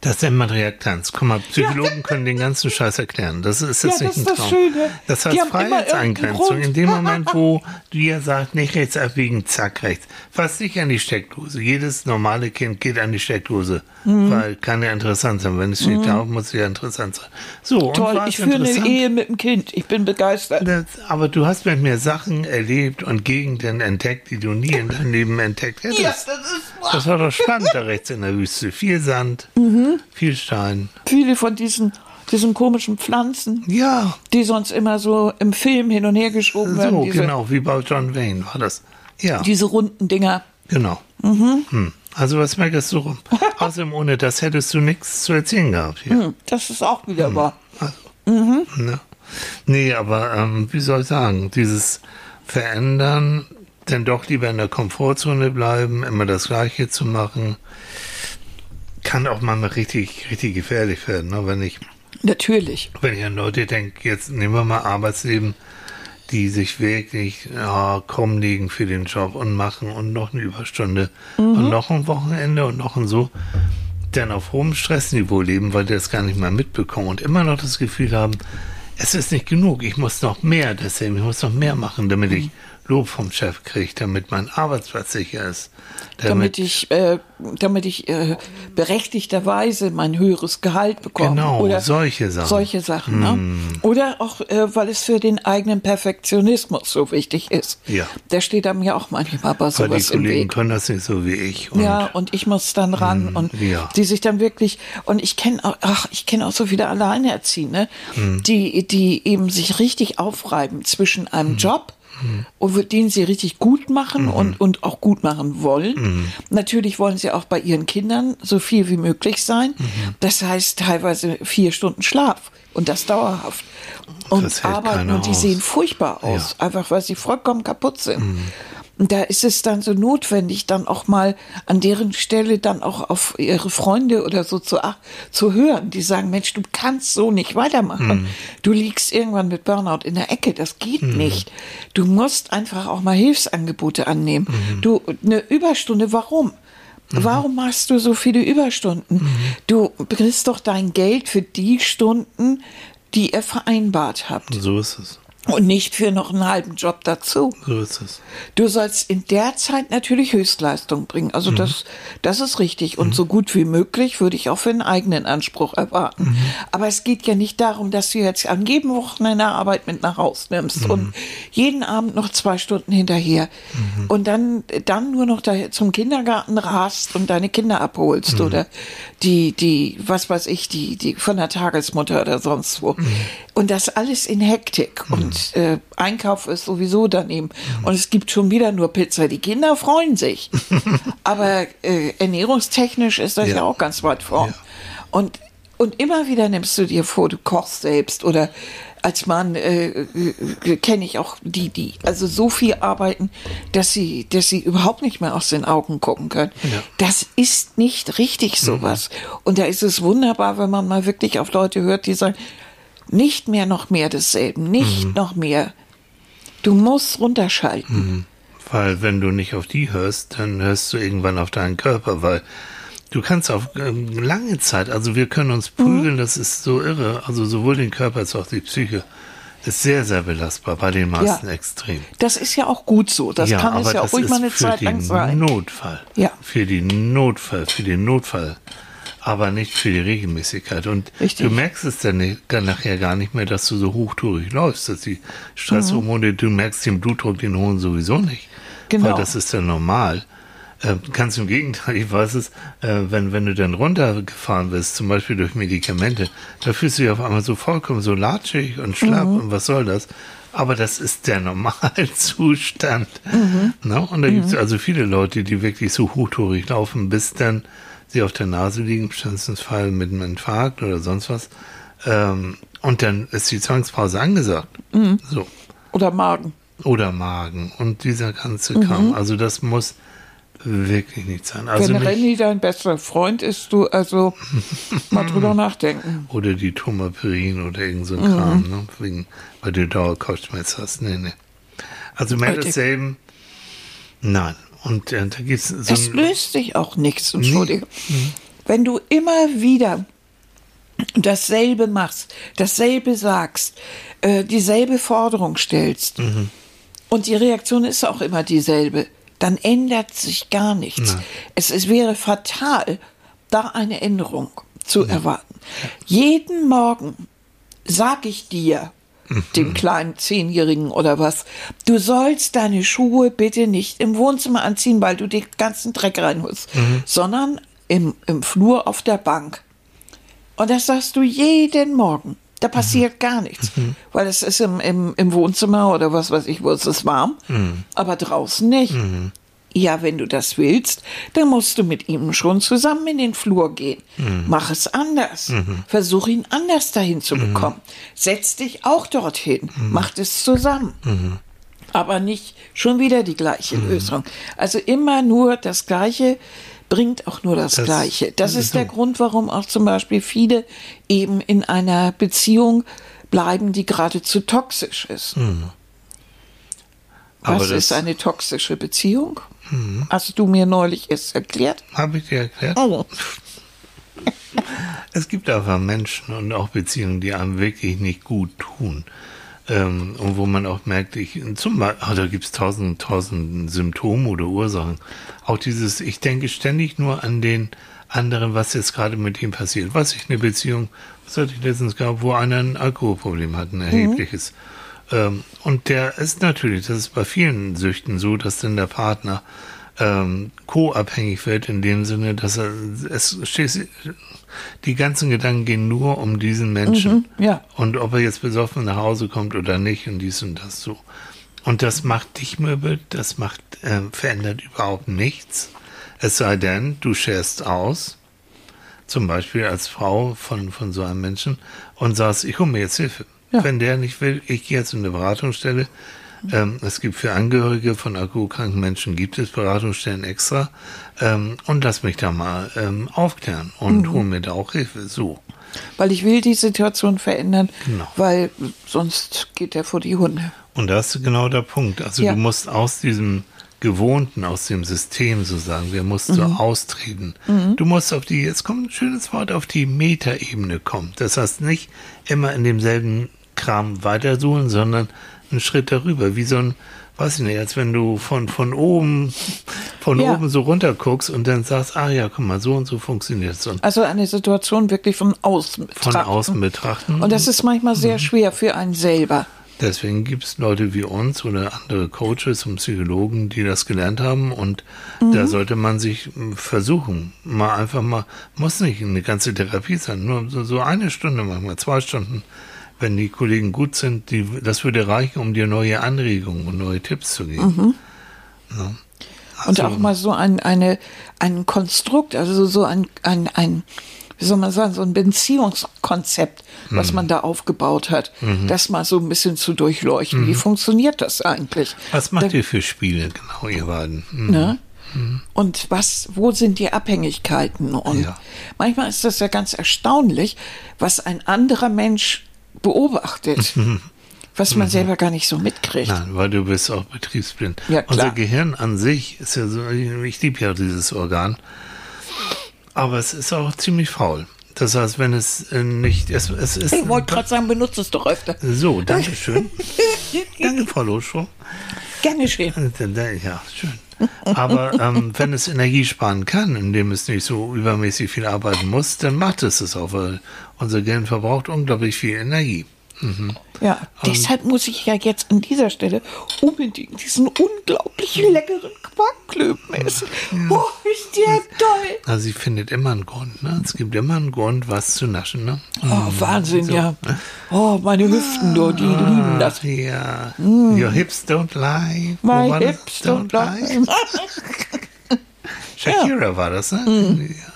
S1: Das nennt man Reaktanz. Guck mal, Psychologen ja. können den ganzen Scheiß erklären. Das ist jetzt ja, nicht ein Traum. Das, Schöne. das heißt Freiheitseingrenzung. In dem Moment, wo du ja sagst, nicht rechts abbiegen, zack, rechts. Fass dich an die Steckdose. Jedes normale Kind geht an die Steckdose, mhm. weil kann ja interessant sein. Wenn es steht mhm. da, muss es ja interessant sein. So,
S2: Toll, ich führe eine Ehe mit dem Kind. Ich bin begeistert.
S1: Das, aber du hast mit mir Sachen erlebt und Gegenden entdeckt, die du nie in deinem Leben entdeckt hättest. Ja, das, ist das war doch spannend da rechts in der Wüste. Viel Sand. Mhm. Viel Stein.
S2: Viele von diesen diesen komischen Pflanzen.
S1: Ja.
S2: Die sonst immer so im Film hin und her geschoben so, werden.
S1: So, genau, wie bei John Wayne war das. Ja.
S2: Diese runden Dinger.
S1: Genau. Mhm. Hm. Also was merkst du rum? Außerdem ohne das hättest du nichts zu erzählen gehabt. Hier. Hm,
S2: das ist auch wieder hm. wahr. Also,
S1: mhm. ne? Nee, aber ähm, wie soll ich sagen, dieses Verändern, denn doch lieber in der Komfortzone bleiben, immer das Gleiche zu machen, kann auch manchmal richtig, richtig gefährlich werden, ne? wenn ich
S2: Natürlich.
S1: Wenn ich an Leute denke, jetzt nehmen wir mal Arbeitsleben, die sich wirklich ja, krumm liegen für den Job und machen und noch eine Überstunde mhm. und noch ein Wochenende und noch ein so, dann auf hohem Stressniveau leben, weil die das gar nicht mal mitbekommen und immer noch das Gefühl haben, es ist nicht genug, ich muss noch mehr, deswegen, ich muss noch mehr machen, damit ich Lob vom Chef kriege, damit mein Arbeitsplatz sicher ist.
S2: Damit, damit ich, äh, damit ich äh, berechtigterweise mein höheres Gehalt bekomme.
S1: Genau, Oder solche Sachen.
S2: Solche Sachen, ne? mm. ne? Oder auch, äh, weil es für den eigenen Perfektionismus so wichtig ist.
S1: Ja.
S2: Der steht einem ja auch manchmal bei sowas
S1: weil die Kollegen können das nicht so wie ich.
S2: Und ja, und ich muss dann ran mm, und ja. die sich dann wirklich, und ich kenne auch, ach, ich kenne auch so viele Alleinerziehende, mm. die, die eben sich richtig aufreiben zwischen einem. Job mhm. und den sie richtig gut machen mhm. und, und auch gut machen wollen. Mhm. Natürlich wollen sie auch bei ihren Kindern so viel wie möglich sein. Mhm. Das heißt teilweise vier Stunden Schlaf und das dauerhaft. Und das arbeiten und die aus. sehen furchtbar aus, ja. einfach weil sie vollkommen kaputt sind. Und da ist es dann so notwendig, dann auch mal an deren Stelle dann auch auf ihre Freunde oder so zu, zu hören, die sagen, Mensch, du kannst so nicht weitermachen. Mhm. Du liegst irgendwann mit Burnout in der Ecke, das geht mhm. nicht. Du musst einfach auch mal Hilfsangebote annehmen. Mhm. Du, eine Überstunde, warum? Mhm. Warum machst du so viele Überstunden? Mhm. Du kriegst doch dein Geld für die Stunden, die ihr vereinbart habt.
S1: So ist es.
S2: Und nicht für noch einen halben Job dazu.
S1: So ist es.
S2: Du sollst in der Zeit natürlich Höchstleistung bringen. Also mhm. das, das ist richtig. Und mhm. so gut wie möglich würde ich auch für einen eigenen Anspruch erwarten. Mhm. Aber es geht ja nicht darum, dass du jetzt an jedem Wochenende Arbeit mit nach Hause nimmst und mhm. jeden Abend noch zwei Stunden hinterher mhm. und dann, dann nur noch da zum Kindergarten rast und deine Kinder abholst mhm. oder die, die, was weiß ich, die, die von der Tagesmutter oder sonst wo. Und das alles in Hektik und und äh, Einkauf ist sowieso daneben. Und es gibt schon wieder nur Pizza. Die Kinder freuen sich. Aber äh, ernährungstechnisch ist das ja. ja auch ganz weit vorn. Ja. Und, und immer wieder nimmst du dir vor, du kochst selbst oder als Mann äh, äh, kenne ich auch die, die also so viel arbeiten, dass sie, dass sie überhaupt nicht mehr aus den Augen gucken können. Ja. Das ist nicht richtig sowas. Mhm. Und da ist es wunderbar, wenn man mal wirklich auf Leute hört, die sagen, nicht mehr noch mehr desselben, nicht mhm. noch mehr. Du musst runterschalten. Mhm.
S1: Weil wenn du nicht auf die hörst, dann hörst du irgendwann auf deinen Körper, weil du kannst auf ähm, lange Zeit, also wir können uns prügeln, mhm. das ist so irre, also sowohl den Körper als auch die Psyche ist sehr, sehr belastbar, bei den meisten ja. extrem.
S2: Das ist ja auch gut so. Das ja, kann es ja auch ruhig mal eine Zeit lang sein.
S1: Notfall. Ja. Für den Notfall, für den Notfall aber nicht für die Regelmäßigkeit. Und Richtig. du merkst es dann nachher gar nicht mehr, dass du so hochtourig läufst, dass die Stresshormone, mhm. du merkst den Blutdruck, den hohen sowieso nicht. Genau. Weil das ist ja normal. Äh, ganz im Gegenteil, ich weiß es, äh, wenn, wenn du dann runtergefahren bist, zum Beispiel durch Medikamente, da fühlst du dich auf einmal so vollkommen so latschig und schlapp mhm. und was soll das? Aber das ist der Normalzustand. Mhm. Ne? Und da gibt es mhm. also viele Leute, die wirklich so hochtourig laufen, bis dann sie auf der Nase liegen, im schlimmsten Fall mit einem Infarkt oder sonst was. Ähm, und dann ist die Zwangspause angesagt.
S2: Mhm. So. Oder Magen.
S1: Oder Magen. Und dieser ganze mhm. Kram. Also das muss wirklich nicht sein. Also
S2: Wenn Renny dein bester Freund ist, du also mal drüber nachdenken.
S1: Oder die Tomaperin oder irgend so ein mhm. Kram, ne? Wegen, weil du Dauerkopfschmerz hast. Nee, nee. Also mehr desselben. Nein. Und äh, da gibt's so
S2: Es löst sich auch nichts, entschuldige. Nee. Mhm. Wenn du immer wieder dasselbe machst, dasselbe sagst, äh, dieselbe Forderung stellst mhm. und die Reaktion ist auch immer dieselbe, dann ändert sich gar nichts. Es, es, wäre fatal, da eine Änderung zu ja. erwarten. Jeden Morgen sage ich dir, dem kleinen Zehnjährigen oder was. Du sollst deine Schuhe bitte nicht im Wohnzimmer anziehen, weil du den ganzen Dreck reinholst, mhm. sondern im, im Flur auf der Bank. Und das sagst du jeden Morgen. Da passiert mhm. gar nichts, mhm. weil es ist im, im, im, Wohnzimmer oder was weiß ich, wo es ist warm, mhm. aber draußen nicht. Ja, wenn du das willst, dann musst du mit ihm schon zusammen in den Flur gehen. Mhm. Mach es anders. Mhm. Versuch ihn anders dahin zu mhm. bekommen. Setz dich auch dorthin. Mhm. Macht es zusammen. Mhm. Aber nicht schon wieder die gleiche mhm. Lösung. Also immer nur das Gleiche bringt auch nur das, das Gleiche. Das ist der Grund, warum auch zum Beispiel viele eben in einer Beziehung bleiben, die geradezu toxisch ist. Was ist eine toxische Beziehung? Mhm. Hast du mir neulich erst erklärt?
S1: Habe ich dir erklärt? Oh. es gibt einfach Menschen und auch Beziehungen, die einem wirklich nicht gut tun. Ähm, und wo man auch merkt, ich, zum Beispiel, oh, da gibt es tausend, tausend Symptome oder Ursachen. Auch dieses, ich denke ständig nur an den anderen, was jetzt gerade mit ihm passiert. Was ich eine Beziehung, was hatte ich letztens gehabt, wo einer ein Alkoholproblem hat, ein erhebliches. Mhm ähm, und der ist natürlich, das ist bei vielen Süchten so, dass dann der Partner ähm, co-abhängig wird in dem Sinne, dass er es steht, die ganzen Gedanken gehen nur um diesen Menschen.
S2: Mhm, ja.
S1: Und ob er jetzt besoffen nach Hause kommt oder nicht und dies und das so. Und das macht dich möbel, das macht, äh, verändert überhaupt nichts. Es sei denn, du scherst aus, zum Beispiel als Frau von, von so einem Menschen und sagst, ich hole mir jetzt Hilfe. Ja. Wenn der nicht will, ich gehe jetzt in eine Beratungsstelle. Ähm, es gibt für Angehörige von alkoholkranken Menschen gibt es Beratungsstellen extra. Ähm, und lass mich da mal ähm, aufklären und mhm. hol mir da auch Hilfe. So.
S2: Weil ich will die Situation verändern, genau. weil sonst geht er vor die Hunde.
S1: Und das ist genau der Punkt. Also ja. du musst aus diesem Gewohnten, aus dem System so sagen wir, musst mhm. du austreten. Mhm. Du musst auf die, jetzt kommt ein schönes Wort, auf die Metaebene kommen. Das heißt nicht immer in demselben Kram weitersuchen, sondern einen Schritt darüber, wie so ein, weiß ich nicht, als wenn du von, von oben, von ja. oben so runter guckst und dann sagst, ah ja, guck mal, so und so funktioniert es.
S2: Also eine Situation wirklich von außen
S1: betrachten. Von außen betrachten.
S2: Und das ist manchmal sehr mhm. schwer für einen selber.
S1: Deswegen gibt es Leute wie uns oder andere Coaches und Psychologen, die das gelernt haben und mhm. da sollte man sich versuchen, mal einfach mal, muss nicht eine ganze Therapie sein, nur so, so eine Stunde, manchmal zwei Stunden wenn die Kollegen gut sind, die, das würde reichen, um dir neue Anregungen und neue Tipps zu geben. Mhm.
S2: Ja. Also, und auch mal so ein, eine, ein Konstrukt, also so ein, ein, ein, wie soll man sagen, so ein Beziehungskonzept, was mhm. man da aufgebaut hat, mhm. das mal so ein bisschen zu durchleuchten. Wie mhm. funktioniert das eigentlich?
S1: Was macht da, ihr für Spiele, genau, ihr beiden?
S2: Mhm. Ne? Mhm. Und was, wo sind die Abhängigkeiten? Und ja. manchmal ist das ja ganz erstaunlich, was ein anderer Mensch beobachtet. was man mhm. selber gar nicht so mitkriegt.
S1: Nein, weil du bist auch betriebsblind.
S2: Ja, klar.
S1: Unser Gehirn an sich ist ja so, ich liebe ja dieses Organ, aber es ist auch ziemlich faul. Das heißt, wenn es äh, nicht, es, es ist.
S2: Ich wollte gerade sagen, benutze es doch öfter.
S1: So, danke schön. danke, Frau Loschow.
S2: Gerne schön.
S1: Ja, schön. Aber ähm, wenn es Energie sparen kann, indem es nicht so übermäßig viel arbeiten muss, dann macht es es auch, weil unser Gehirn verbraucht unglaublich viel Energie.
S2: Mhm. Ja, und deshalb muss ich ja jetzt an dieser Stelle unbedingt diesen unglaublich leckeren Quarkklöpen essen. Ja. Oh, ist der toll!
S1: Also sie findet immer einen Grund, ne? Es gibt immer einen Grund, was zu naschen, ne?
S2: Oh, mhm. Wahnsinn, so. ja. Oh, meine Hüften, ah, die lieben das.
S1: Ja. Mm. Your hips don't lie.
S2: My hips don't, don't lie.
S1: lie. Shakira ja. war das, ne? Mm. Ja.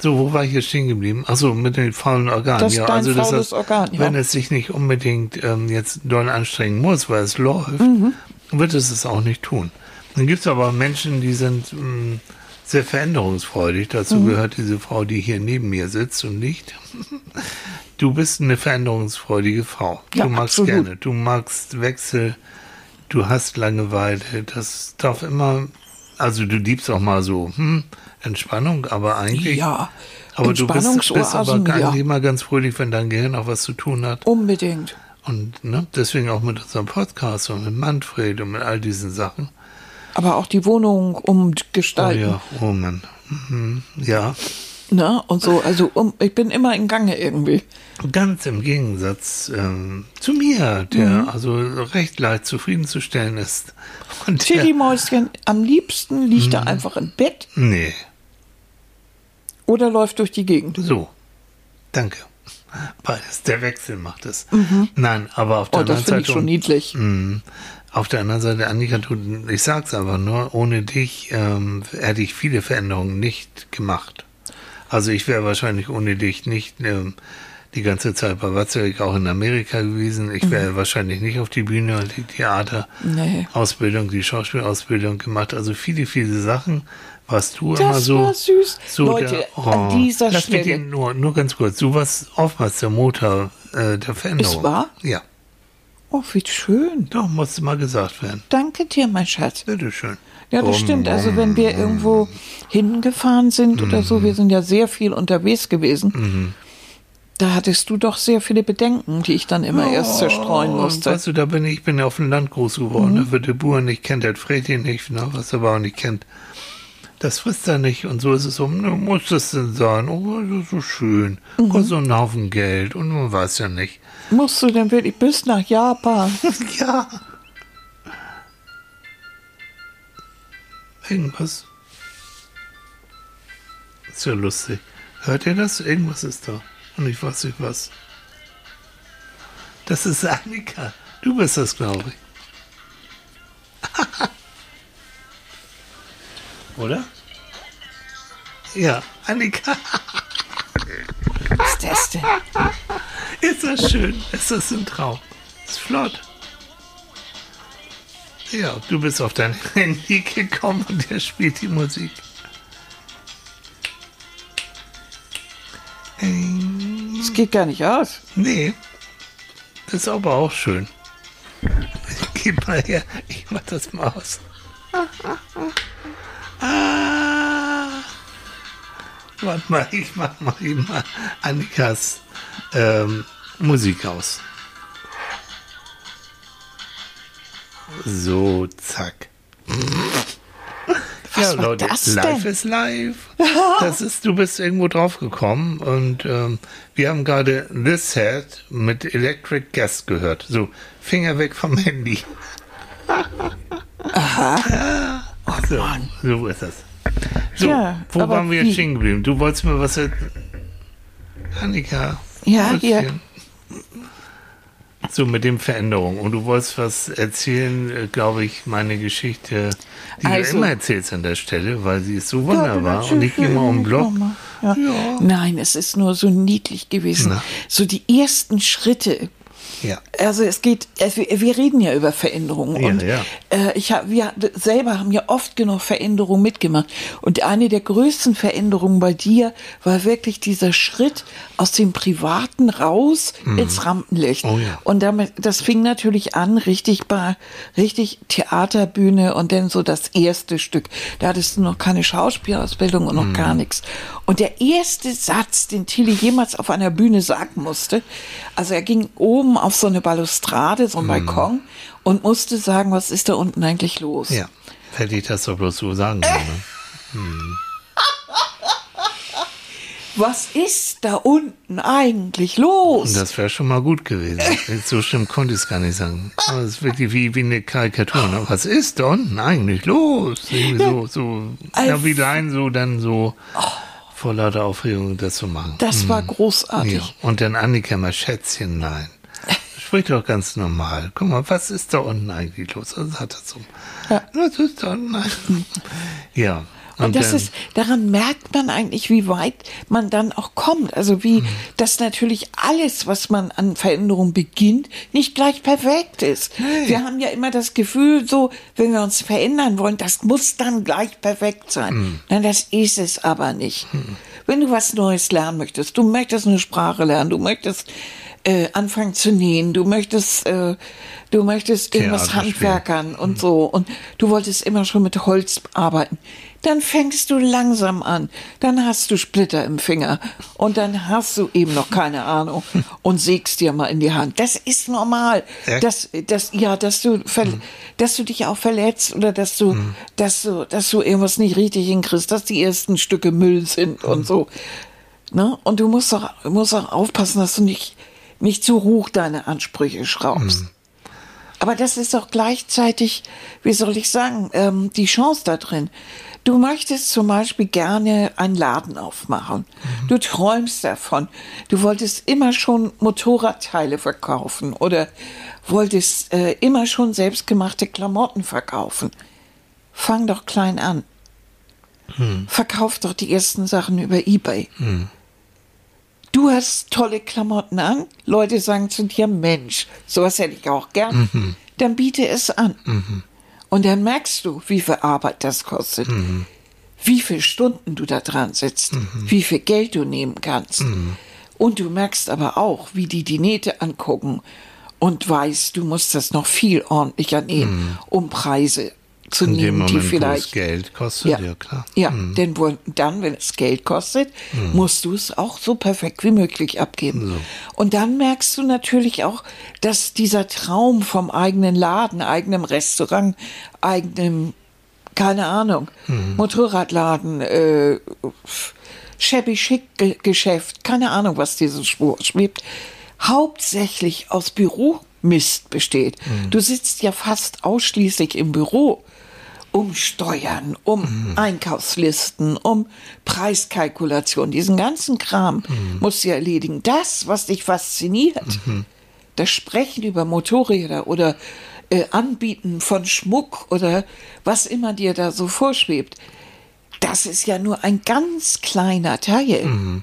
S1: So, wo war ich hier stehen geblieben? Achso, mit den faulen Organen.
S2: Das ja, also das heißt, Organ,
S1: ja. wenn es sich nicht unbedingt ähm, jetzt doll anstrengen muss, weil es läuft, mhm. wird es es auch nicht tun. Dann gibt es aber Menschen, die sind mh, mm, sehr veränderungsfreudig. Dazu mhm. gehört diese Frau, die hier neben mir sitzt und nicht. Du bist eine veränderungsfreudige Frau. Ja, du magst absolut. gerne, du magst Wechsel, du hast Langeweile. Das darf immer, also du liebst auch mal so, hm, Entspannung, aber eigentlich.
S2: Ja.
S1: Aber du bist, bist aber gar ja. immer ganz fröhlich, wenn dein Gehirn auch was zu tun hat.
S2: Unbedingt.
S1: Und ne, deswegen auch mit unserem Podcast und mit Manfred und mit all diesen Sachen.
S2: Aber auch die Wohnung umgestalten.
S1: Oh ja, oh Mann. Mhm. Ja.
S2: Ne? Und so, also um, ich bin immer in Gange irgendwie.
S1: Ganz im Gegensatz ähm, zu mir, der mhm. also recht leicht zufriedenzustellen ist.
S2: Tilly Mäuschen, am liebsten liegt er mhm. einfach im Bett.
S1: Nee.
S2: Oder läuft durch die Gegend.
S1: So. Danke. Beides. Der Wechsel macht es. Mhm. Nein, aber auf der
S2: oh, anderen Seite. Das finde ich schon niedlich.
S1: Mh, Auf der anderen Seite, Annika, du, ich sag's aber nur, ohne dich ähm, hätte ich viele Veränderungen nicht gemacht. Also ich wäre wahrscheinlich ohne dich nicht ähm, die ganze Zeit bei Watzlawick auch in Amerika gewesen. Ich wäre mhm. wahrscheinlich nicht auf die Bühne und die Theaterausbildung, nee. die Schauspielausbildung gemacht. Also viele, viele Sachen warst du
S2: das
S1: immer so.
S2: War süß.
S1: So
S2: Leute,
S1: der,
S2: oh, an dieser
S1: lass
S2: Stelle.
S1: Mich nur, nur ganz kurz. Du warst oftmals der Motor äh, der Veränderung.
S2: Ist wahr?
S1: Ja.
S2: Oh, wie schön.
S1: Doch, musste mal gesagt werden.
S2: Danke dir, mein Schatz.
S1: Bitteschön.
S2: Ja, das stimmt. Also wenn wir irgendwo hingefahren sind oder so, wir sind ja sehr viel unterwegs gewesen.
S1: Mhm.
S2: Da hattest du doch sehr viele Bedenken, die ich dann immer oh, erst zerstreuen musste.
S1: Weißt du, da bin ich, ich bin ja auf dem Land groß geworden. Mhm. Da wird der Bauer nicht kennt, der Freddy nicht, ne, was er aber auch nicht kennt. Das frisst er nicht und so ist es ne, muss das denn sein? Oh, das ist so schön. Mhm. Kostet so einen Haufen Geld und man weiß ja nicht.
S2: Musst du denn wirklich bis nach Japan?
S1: ja. Irgendwas. Ist ja lustig. Hört ihr das? Irgendwas ist da. Und ich weiß nicht was. Das ist Annika. Du bist das, glaube ich. Oder? Ja, Annika.
S2: Was ist das denn?
S1: Ist das schön? Ist das ein Traum? Ist flott. Ja, du bist auf dein Handy gekommen und der spielt die Musik.
S2: Das geht gar nicht aus.
S1: Nee. Das ist aber auch schön. Gib mal her, ich mach das mal aus. Warte mal, ich mach mal immer Annikas ähm, Musik aus. So, zack.
S2: Was ja, Leute, das
S1: live ist live. Das ist, du bist irgendwo drauf gekommen und ähm, wir haben gerade This Head mit Electric Guest gehört. So, Finger weg vom Handy.
S2: Aha.
S1: Oh, so, so ist das. So, ja, wo waren wir jetzt stehen geblieben? Du wolltest mir was erzählen. Annika.
S2: Ja, hier.
S1: So mit dem Veränderung. Und du wolltest was erzählen, äh, glaube ich, meine Geschichte, die also, du immer erzählst an der Stelle, weil sie ist so wunderbar ja, und ich gehe mal um den Block.
S2: Ja. Ja. Nein, es ist nur so niedlich gewesen. Na. So die ersten Schritte
S1: ja.
S2: Also es geht, also wir reden ja über Veränderungen
S1: ja,
S2: und
S1: ja.
S2: Äh, ich hab, wir selber haben ja oft genug Veränderungen mitgemacht und eine der größten Veränderungen bei dir war wirklich dieser Schritt aus dem Privaten raus mhm. ins Rampenlicht.
S1: Oh, ja.
S2: Und damit, das fing natürlich an, richtig bei, richtig Theaterbühne und dann so das erste Stück. Da hattest du noch keine Schauspielausbildung und noch mhm. gar nichts. Und der erste Satz, den Tilly jemals auf einer Bühne sagen musste, also er ging oben auf so eine Balustrade, so ein mm. Balkon und musste sagen, was ist da unten eigentlich los?
S1: Ja, hätte ich das doch bloß so sagen können. Ne? Hm.
S2: Was ist da unten eigentlich los?
S1: Das wäre schon mal gut gewesen. so schlimm konnte ich es gar nicht sagen. Aber es ist wirklich wie, wie eine Karikatur. Ne? Was ist da unten eigentlich los? so, so, ja, wie dein so dann so. Oh vor lauter Aufregung das zu machen.
S2: Das hm. war großartig. Ja.
S1: Und dann Annika mal Schätzchen, nein. Sprich doch ganz normal. Guck mal, was ist da unten eigentlich los? Was hat das so? Ja. Was ist da unten? Ja.
S2: Und, und das ist, daran merkt man eigentlich, wie weit man dann auch kommt. Also wie, mhm. dass natürlich alles, was man an Veränderung beginnt, nicht gleich perfekt ist. Hey. Wir haben ja immer das Gefühl, so, wenn wir uns verändern wollen, das muss dann gleich perfekt sein. Mhm. Nein, das ist es aber nicht. Mhm. Wenn du was Neues lernen möchtest, du möchtest eine Sprache lernen, du möchtest äh, anfangen zu nähen, du möchtest, äh, du möchtest irgendwas handwerkern und mhm. so und du wolltest immer schon mit Holz arbeiten dann fängst du langsam an. Dann hast du Splitter im Finger und dann hast du eben noch keine Ahnung und sägst dir mal in die Hand. Das ist normal. Ja? Dass, dass, ja, dass du, mhm. dass du dich auch verletzt oder dass du, mhm. dass du, dass du irgendwas nicht richtig hinkriegst, dass die ersten Stücke Müll sind mhm. und so. Ne? Und du musst auch, musst auch aufpassen, dass du nicht, nicht zu hoch deine Ansprüche schraubst. Mhm. Aber das ist auch gleichzeitig, wie soll ich sagen, ähm, die Chance da drin. Du möchtest zum Beispiel gerne einen Laden aufmachen. Mhm. Du träumst davon. Du wolltest immer schon Motorradteile verkaufen oder wolltest äh, immer schon selbstgemachte Klamotten verkaufen. Fang doch klein an. Hm. Verkauf doch die ersten Sachen über eBay. Hm. Du hast tolle Klamotten an, Leute sagen zu dir, Mensch, sowas hätte ich auch gern. Mhm. Dann biete es an. Mhm. Und dann merkst du, wie viel Arbeit das kostet. Mhm. Wie viele Stunden du da dran sitzt, mhm. wie viel Geld du nehmen kannst. Mhm. Und du merkst aber auch, wie die die Nähte angucken und weißt, du musst das noch viel ordentlicher nähen, mhm. um Preise zu In nehmen, Moment, die vielleicht
S1: wo es Geld kostet, ja, ja klar.
S2: Ja, mhm. denn wo, dann, wenn es Geld kostet, mhm. musst du es auch so perfekt wie möglich abgeben. So. Und dann merkst du natürlich auch, dass dieser Traum vom eigenen Laden, eigenem Restaurant, eigenem, keine Ahnung, mhm. Motorradladen, äh, shabby schick Geschäft, keine Ahnung, was dieses Spur schwebt, hauptsächlich aus Büromist besteht. Mhm. Du sitzt ja fast ausschließlich im Büro um Steuern, um mhm. Einkaufslisten, um Preiskalkulation, diesen ganzen Kram mhm. musst du erledigen. Das, was dich fasziniert, mhm. das Sprechen über Motorräder oder äh, Anbieten von Schmuck oder was immer dir da so vorschwebt, das ist ja nur ein ganz kleiner Teil. Mhm.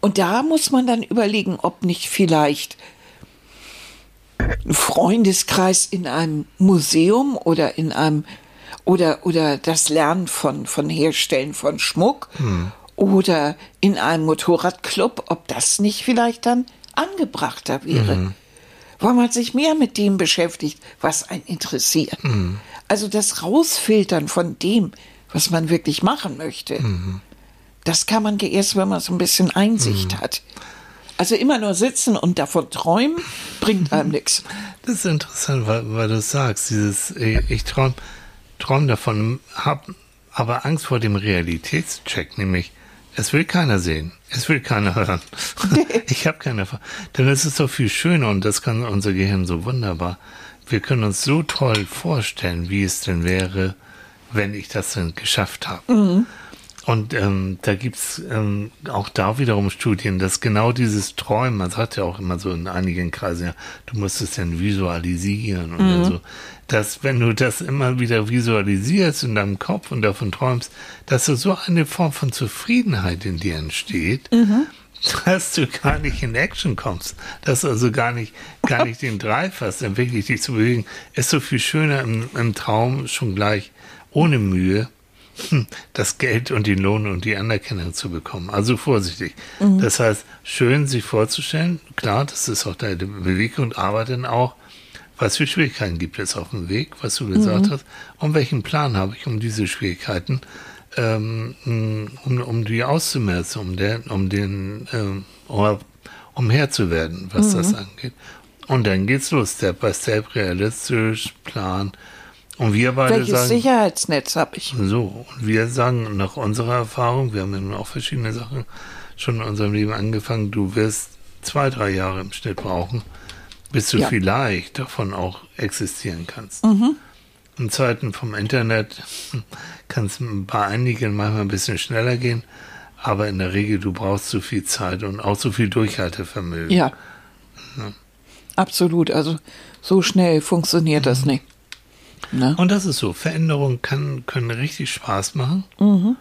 S2: Und da muss man dann überlegen, ob nicht vielleicht Freundeskreis in einem Museum oder in einem oder, oder das Lernen von, von Herstellen von Schmuck hm. oder in einem Motorradclub, ob das nicht vielleicht dann angebrachter wäre. Mhm. Weil man sich mehr mit dem beschäftigt, was einen interessiert. Mhm. Also das Rausfiltern von dem, was man wirklich machen möchte, mhm. das kann man erst, wenn man so ein bisschen Einsicht mhm. hat. Also immer nur sitzen und davon träumen, bringt einem nichts.
S1: Das ist interessant, weil, weil du sagst, dieses, ich träume, träume davon, habe aber Angst vor dem Realitätscheck, nämlich es will keiner sehen, es will keiner hören. ich habe keine, denn es ist so viel schöner und das kann unser Gehirn so wunderbar. Wir können uns so toll vorstellen, wie es denn wäre, wenn ich das denn geschafft habe. Mhm. Und ähm, da gibt's ähm, auch da wiederum Studien, dass genau dieses Träumen, man sagt ja auch immer so in einigen Kreisen, ja, du musst es dann visualisieren und mhm. so, dass wenn du das immer wieder visualisierst in deinem Kopf und davon träumst, dass so, so eine Form von Zufriedenheit in dir entsteht, mhm. dass du gar nicht in Action kommst, dass du also gar nicht, gar nicht den Drive hast, dann wirklich dich zu bewegen, ist so viel schöner im, im Traum schon gleich ohne Mühe das Geld und den Lohn und die Anerkennung zu bekommen. Also vorsichtig. Mhm. Das heißt, schön sich vorzustellen, klar, das ist auch deine Bewegung und Arbeiten auch. Was für Schwierigkeiten gibt es auf dem Weg, was du gesagt mhm. hast, und welchen Plan habe ich, um diese Schwierigkeiten, ähm, um, um die auszumerzen, um, der, um den, ähm, um Herr zu werden, was mhm. das angeht. Und dann geht's los, Step by Step, realistisch, Plan, und wir beide
S2: Welches
S1: sagen,
S2: Sicherheitsnetz habe ich?
S1: So, und wir sagen nach unserer Erfahrung, wir haben ja auch verschiedene Sachen schon in unserem Leben angefangen, du wirst zwei, drei Jahre im Schnitt brauchen, bis du ja. vielleicht davon auch existieren kannst. Mhm. In Zeiten vom Internet kann es bei einigen manchmal ein bisschen schneller gehen, aber in der Regel, du brauchst zu viel Zeit und auch zu viel Durchhaltevermögen.
S2: Ja. ja. Absolut. Also so schnell funktioniert mhm. das nicht.
S1: Ne? Und das ist so. Veränderungen kann, können richtig Spaß machen. Mhm.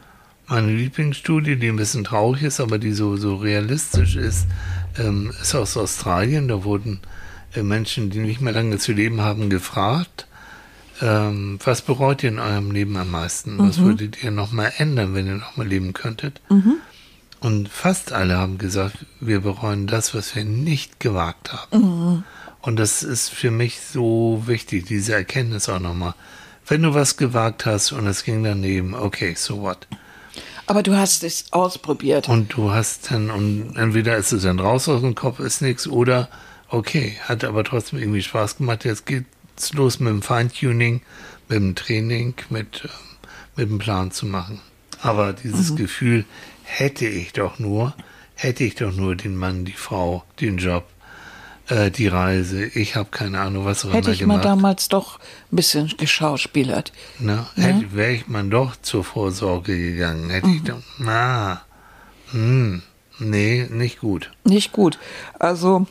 S1: Meine Lieblingsstudie, die ein bisschen traurig ist, aber die so, so realistisch ist, ähm, ist aus Australien. Da wurden äh, Menschen, die nicht mehr lange zu leben haben, gefragt, ähm, was bereut ihr in eurem Leben am meisten? Mhm. Was würdet ihr nochmal ändern, wenn ihr nochmal leben könntet? Mhm. Und fast alle haben gesagt, wir bereuen das, was wir nicht gewagt haben. Und das ist für mich so wichtig, diese Erkenntnis auch nochmal. Wenn du was gewagt hast und es ging daneben, okay, so what?
S2: Aber du hast es ausprobiert.
S1: Und du hast dann, und entweder ist es dann raus aus dem Kopf, ist nichts, oder okay, hat aber trotzdem irgendwie Spaß gemacht. Jetzt geht's los mit dem Feintuning, mit dem Training, mit, ähm, mit dem Plan zu machen. Aber dieses mhm. Gefühl, hätte ich doch nur, hätte ich doch nur den Mann, die Frau, den Job, äh, die Reise, ich habe keine Ahnung, was
S2: auch Hätte ich mal damals doch ein bisschen geschauspielert.
S1: Na, ne? wäre ich mal doch zur Vorsorge gegangen, hätte mhm. ich doch, na, hm, nee, nicht gut.
S2: Nicht gut. Also.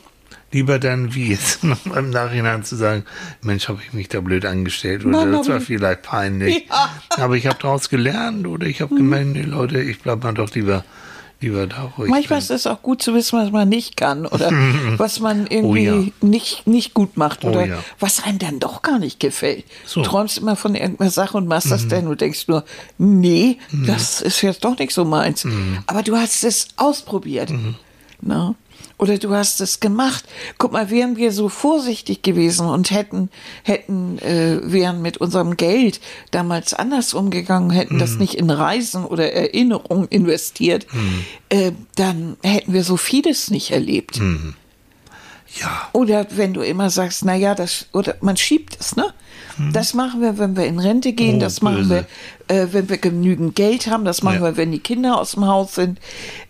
S1: Lieber dann, wie jetzt im Nachhinein zu sagen, Mensch, habe ich mich da blöd angestellt oder das war vielleicht peinlich. Ja. Aber ich habe daraus gelernt oder ich habe gemeint, nee, Leute, ich bleib mal doch lieber lieber da
S2: ruhig. Manchmal ist es auch gut zu wissen, was man nicht kann oder was man irgendwie oh ja. nicht, nicht gut macht oh oder oh ja. was einem dann doch gar nicht gefällt. So. Du träumst immer von irgendeiner Sache und machst mhm. das dann und denkst nur, nee, mhm. das ist jetzt doch nicht so meins. Mhm. Aber du hast es ausprobiert. Mhm. Na? Oder du hast es gemacht. Guck mal, wären wir so vorsichtig gewesen und hätten, hätten, äh, wären mit unserem Geld damals anders umgegangen, hätten mhm. das nicht in Reisen oder Erinnerungen investiert, mhm. äh, dann hätten wir so vieles nicht erlebt. Mhm. Ja. Oder wenn du immer sagst, na ja, das, oder man schiebt es, ne? Mhm. Das machen wir, wenn wir in Rente gehen, oh, das machen böse. wir, äh, wenn wir genügend Geld haben, das machen ja. wir, wenn die Kinder aus dem Haus sind.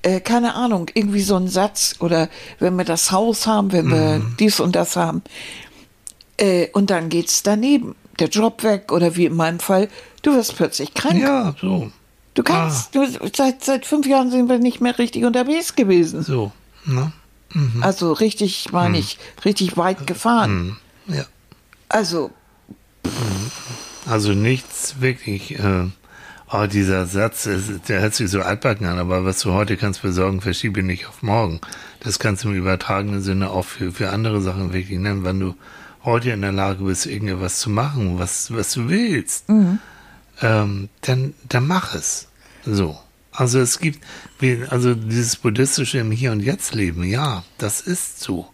S2: Äh, keine Ahnung, irgendwie so ein Satz oder wenn wir das Haus haben, wenn wir mhm. dies und das haben. Äh, und dann geht's daneben. Der Job weg oder wie in meinem Fall, du wirst plötzlich krank.
S1: Ja, so.
S2: Du kannst, ah. du, seit, seit fünf Jahren sind wir nicht mehr richtig unterwegs gewesen.
S1: So, ne?
S2: Mhm. Also richtig, meine mhm. ich, richtig weit gefahren.
S1: Mhm. Ja.
S2: Also,
S1: also nichts wirklich. Äh, oh, dieser Satz, der hört sich so altbacken an, aber was du heute kannst besorgen, verschiebe nicht auf morgen. Das kannst du im übertragenen Sinne auch für, für andere Sachen wirklich nennen. Wenn du heute in der Lage bist, irgendwas zu machen, was, was du willst, mhm. ähm, dann, dann mach es. So. Also es gibt, also dieses buddhistische im Hier und Jetzt leben, ja, das ist so.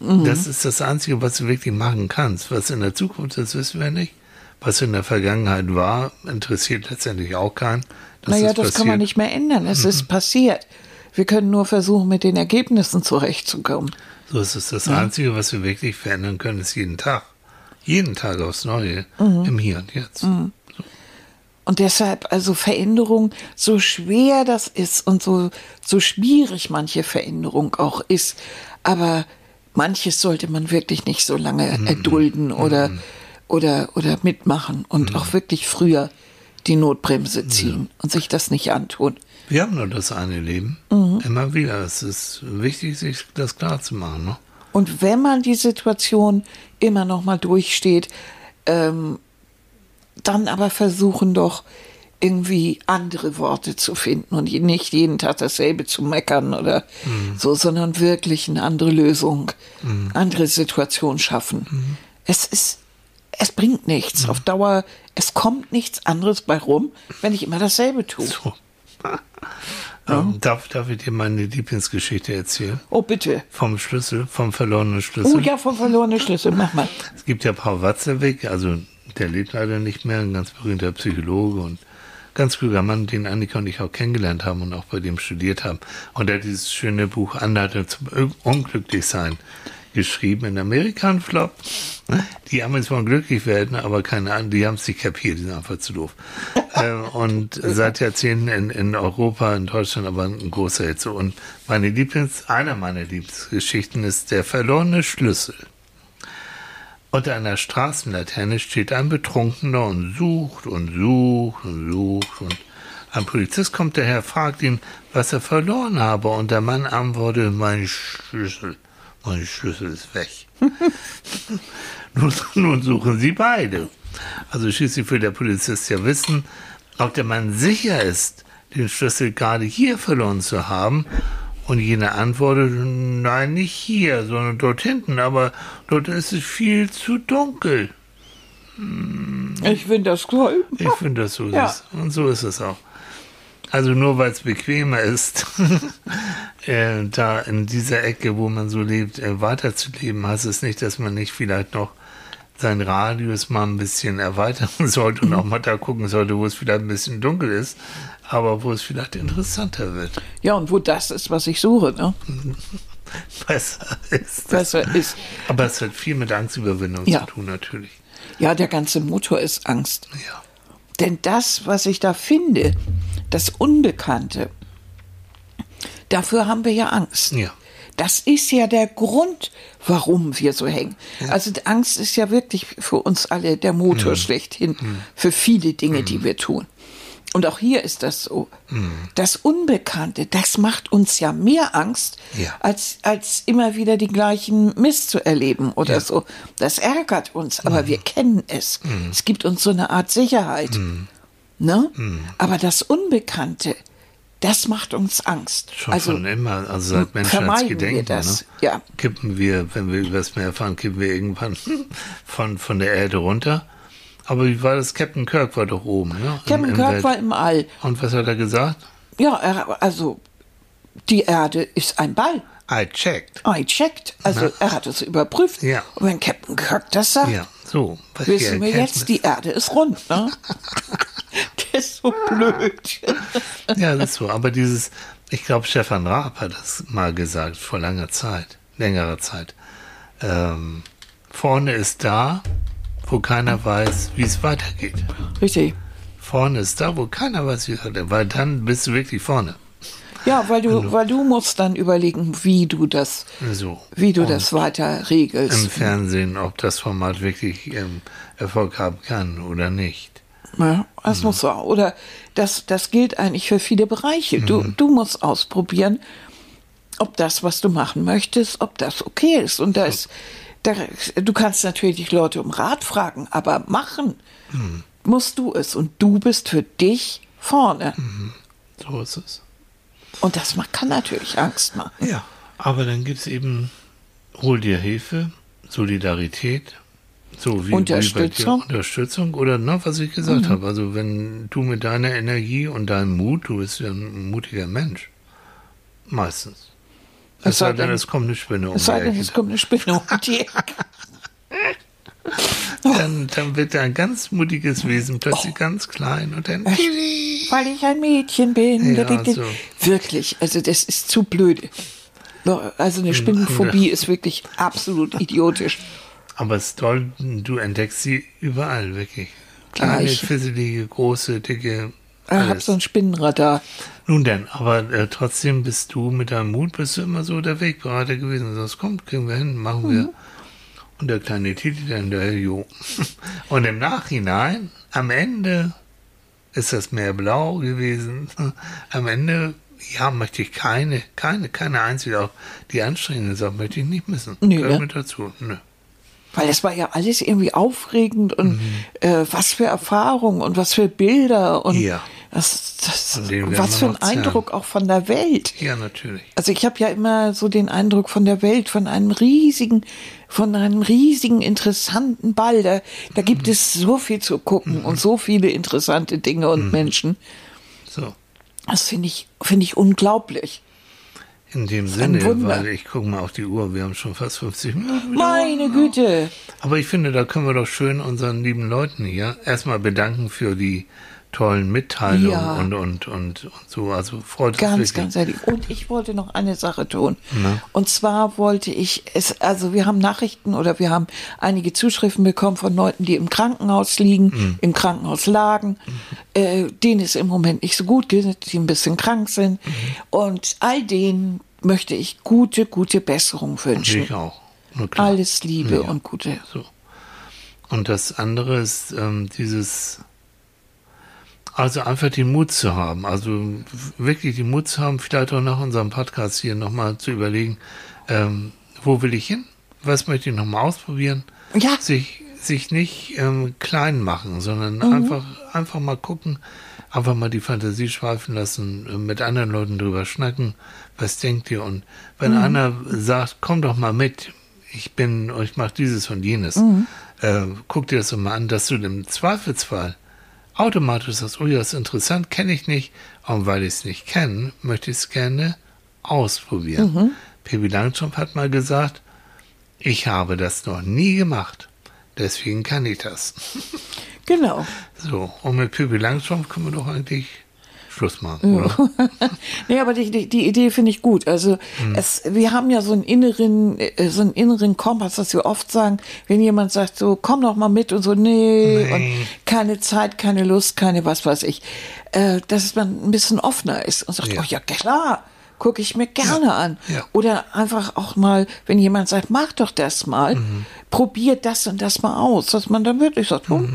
S1: Mhm. Das ist das Einzige, was du wirklich machen kannst. Was in der Zukunft ist, wissen wir nicht. Was in der Vergangenheit war, interessiert letztendlich auch keinen.
S2: Das naja, das kann man nicht mehr ändern. Es mhm. ist passiert. Wir können nur versuchen, mit den Ergebnissen zurechtzukommen.
S1: So ist es. Das ja. Einzige, was wir wirklich verändern können, ist jeden Tag. Jeden Tag aufs Neue. Mhm. Im Hier und Jetzt. Mhm.
S2: Und deshalb, also Veränderung, so schwer das ist und so, so schwierig manche Veränderung auch ist, aber manches sollte man wirklich nicht so lange erdulden oder, mhm. oder, oder mitmachen und auch wirklich früher die Notbremse ziehen ja. und sich das nicht antun.
S1: Wir haben nur das eine Leben. Mhm. Immer wieder. Es ist wichtig, sich das klar zu machen. Ne?
S2: Und wenn man die Situation immer noch mal durchsteht, ähm, dann aber versuchen doch irgendwie andere Worte zu finden und nicht jeden Tag dasselbe zu meckern oder mhm. so, sondern wirklich eine andere Lösung, mhm. andere Situation schaffen. Mhm. Es ist, es bringt nichts. Mhm. Auf Dauer, es kommt nichts anderes bei rum, wenn ich immer dasselbe tue. So.
S1: Ähm, darf, darf ich dir meine Lieblingsgeschichte erzählen?
S2: Oh, bitte.
S1: Vom Schlüssel, vom verlorenen Schlüssel. Oh
S2: ja, vom verlorenen Schlüssel, mach mal.
S1: Es gibt ja Paul Watzlawick, also der lebt leider nicht mehr, ein ganz berühmter Psychologe und ganz kluger Mann, den Annika und ich auch kennengelernt haben und auch bei dem studiert haben. Und er hat dieses schöne Buch Anleitung zum Unglücklichsein geschrieben in Amerika, Flop. Die haben jetzt mal glücklich werden, aber keine Ahnung, die haben es nicht kapiert, die sind einfach zu doof. äh, und seit Jahrzehnten in, in Europa, in Deutschland aber ein großer Hit. Und meine Lieblings, einer meiner Lieblingsgeschichten ist der verlorene Schlüssel. Unter einer Straßenlaterne steht ein Betrunkener und sucht und sucht und sucht und ein Polizist kommt daher, fragt ihn, was er verloren habe und der Mann antwortet, mein Schlüssel, mein Schlüssel ist weg. nun, nun suchen sie beide. Also schließlich will der Polizist ja wissen, ob der Mann sicher ist, den Schlüssel gerade hier verloren zu haben und jener antwortet, nein, nicht hier, sondern dort hinten, aber dort ist es viel zu dunkel.
S2: Hm. Ich finde das toll.
S1: Ich finde das so. Ja. Ist. Und so ist es auch. Also nur weil es bequemer ist, äh, da in dieser Ecke, wo man so lebt, äh, weiterzuleben, heißt es nicht, dass man nicht vielleicht noch seinen Radius mal ein bisschen erweitern sollte und auch mal da gucken sollte, wo es vielleicht ein bisschen dunkel ist, aber wo es vielleicht interessanter wird.
S2: Ja, und wo das ist, was ich suche, ne?
S1: Besser ist.
S2: Besser ist.
S1: Aber es hat viel mit Angstüberwindung ja. zu tun, natürlich.
S2: Ja, der ganze Motor ist Angst.
S1: Ja.
S2: Denn das, was ich da finde, das Unbekannte, dafür haben wir ja Angst.
S1: Ja.
S2: Das ist ja der Grund, warum wir so hängen. Ja. Also Angst ist ja wirklich für uns alle der Motor mhm. schlechthin, mhm. für viele Dinge, mhm. die wir tun. Und auch hier ist das so. Mhm. Das Unbekannte, das macht uns ja mehr Angst, ja. als, als immer wieder die gleichen Mist zu erleben oder ja. so. Das ärgert uns, aber mhm. wir kennen es. Mhm. Es gibt uns so eine Art Sicherheit. Mhm. Ne? Mhm. Aber das Unbekannte, das macht uns Angst.
S1: Schon also, von immer, also seit Menschheitsgedenken. Wir das. Ne?
S2: Ja.
S1: Kippen wir, wenn wir übers Meer fahren, kippen wir irgendwann von, von der Erde runter. Aber wie war das? Captain Kirk war doch oben, ja?
S2: Captain Im, im Kirk Welt. war im All.
S1: Und was hat er gesagt?
S2: Ja, er, also die Erde ist ein Ball.
S1: I checked.
S2: I checked. Also Na? er hat es überprüft.
S1: Ja.
S2: Und wenn Captain Kirk das sagt,
S1: ja, so,
S2: wissen wir jetzt, die Erde ist rund. Ne? das ist so blöd.
S1: ja, das ist so. Aber dieses, ich glaube, Stefan Raab hat das mal gesagt vor langer Zeit, längerer Zeit. Ähm, vorne ist da, wo keiner weiß, wie es weitergeht.
S2: Richtig.
S1: Vorne ist da, wo keiner weiß, wie es weitergeht. Weil dann bist du wirklich vorne.
S2: Ja, weil du, du, weil du musst dann überlegen, wie du das,
S1: so.
S2: wie du Und das weiter regelst.
S1: Im Fernsehen, ob das Format wirklich ähm, Erfolg haben kann oder nicht.
S2: Ja, das mhm. muss so. Oder das, das gilt eigentlich für viele Bereiche. Du, mhm. du musst ausprobieren, ob das, was du machen möchtest, ob das okay ist. Und da ist, da, du kannst natürlich die Leute um Rat fragen, aber machen mhm. musst du es. Und du bist für dich vorne.
S1: Mhm. So ist es.
S2: Und das kann natürlich Angst machen.
S1: Ja, aber dann gibt es eben, hol dir Hilfe, Solidarität, so wie,
S2: Unterstützung.
S1: Wie Unterstützung oder ne, was ich gesagt mhm. habe. Also wenn du mit deiner Energie und deinem Mut, du bist ja ein mutiger Mensch. Meistens. Es sei denn, es kommt eine Spinne um
S2: Es sei denn, es kommt eine Spinne um die Ecke.
S1: dann, dann wird ein ganz mutiges Wesen plötzlich oh. ganz klein und dann.
S2: Weil ich ein Mädchen bin. Ja, so. Wirklich, also das ist zu blöd. Also eine Spinnenphobie ist wirklich absolut idiotisch.
S1: Aber es ist toll, du entdeckst sie überall, wirklich. Kleine, Gleich. fisselige, große, dicke.
S2: Ich habe so ein Spinnenradar.
S1: Nun denn, aber äh, trotzdem bist du mit deinem Mut, bist du immer so der Wegbereiter gewesen. Das kommt, kriegen wir hin, machen mhm. wir. Und der kleine Titi dann, der Jo. Und im Nachhinein, am Ende ist das Meer blau gewesen. Am Ende, ja, möchte ich keine, keine, keine einzige, auch die anstrengende Sache möchte ich nicht missen.
S2: Nö, Gehört
S1: ne? mit dazu. Nö.
S2: Weil das war ja alles irgendwie aufregend und mhm. äh, was für Erfahrungen und was für Bilder und
S1: ja.
S2: Das, das, was für ein Eindruck auch von der Welt.
S1: Ja, natürlich.
S2: Also ich habe ja immer so den Eindruck von der Welt, von einem riesigen, von einem riesigen, interessanten Ball. Da, da gibt mhm. es so viel zu gucken mhm. und so viele interessante Dinge und mhm. Menschen.
S1: So.
S2: Das finde ich, finde ich unglaublich.
S1: In dem Sinne, weil ich gucke mal auf die Uhr, wir haben schon fast 50 Minuten.
S2: Meine Güte!
S1: Aber ich finde, da können wir doch schön unseren lieben Leuten hier erstmal bedanken für die tollen Mitteilungen ja. und, und, und, und so. Also freut uns
S2: Ganz, ganz ehrlich. Und ich wollte noch eine Sache tun. Na? Und zwar wollte ich es, also wir haben Nachrichten oder wir haben einige Zuschriften bekommen von Leuten, die im Krankenhaus liegen, mhm. im Krankenhaus lagen, mhm. äh, denen es im Moment nicht so gut geht, die ein bisschen krank sind. Mhm. Und all denen möchte ich gute, gute Besserung wünschen.
S1: Ich auch.
S2: Alles Liebe ja. und Gute.
S1: So. Und das andere ist ähm, dieses also einfach den Mut zu haben, also wirklich den Mut zu haben, vielleicht auch nach unserem Podcast hier nochmal zu überlegen, ähm, wo will ich hin? Was möchte ich nochmal ausprobieren?
S2: Ja.
S1: Sich, sich nicht ähm, klein machen, sondern mhm. einfach, einfach mal gucken, einfach mal die Fantasie schweifen lassen, äh, mit anderen Leuten drüber schnacken, was denkt ihr? Und wenn mhm. einer sagt, komm doch mal mit, ich bin, ich mache dieses und jenes, mhm. äh, guck dir das doch mal an, dass du im Zweifelsfall automatisch sagst, oh ja, das ist interessant, kenne ich nicht. Und weil ich es nicht kenne, möchte ich es gerne ausprobieren. Mhm. Pippi Langstrumpf hat mal gesagt, ich habe das noch nie gemacht. Deswegen kann ich das.
S2: Genau.
S1: So, und mit Pippi Langstrumpf können wir doch eigentlich Schluss machen, oder?
S2: nee, aber die, die, die Idee finde ich gut. Also hm. es, wir haben ja so einen inneren, äh, so einen inneren Kompass, dass wir oft sagen, wenn jemand sagt so, komm doch mal mit und so, nee, nee. und keine Zeit, keine Lust, keine was weiß ich, äh, dass man ein bisschen offener ist und sagt, ja. oh ja, klar gucke ich mir gerne ja, an. Ja. Oder einfach auch mal, wenn jemand sagt, mach doch das mal, mhm. probiert das und das mal aus, dass man dann wirklich sagt, mhm.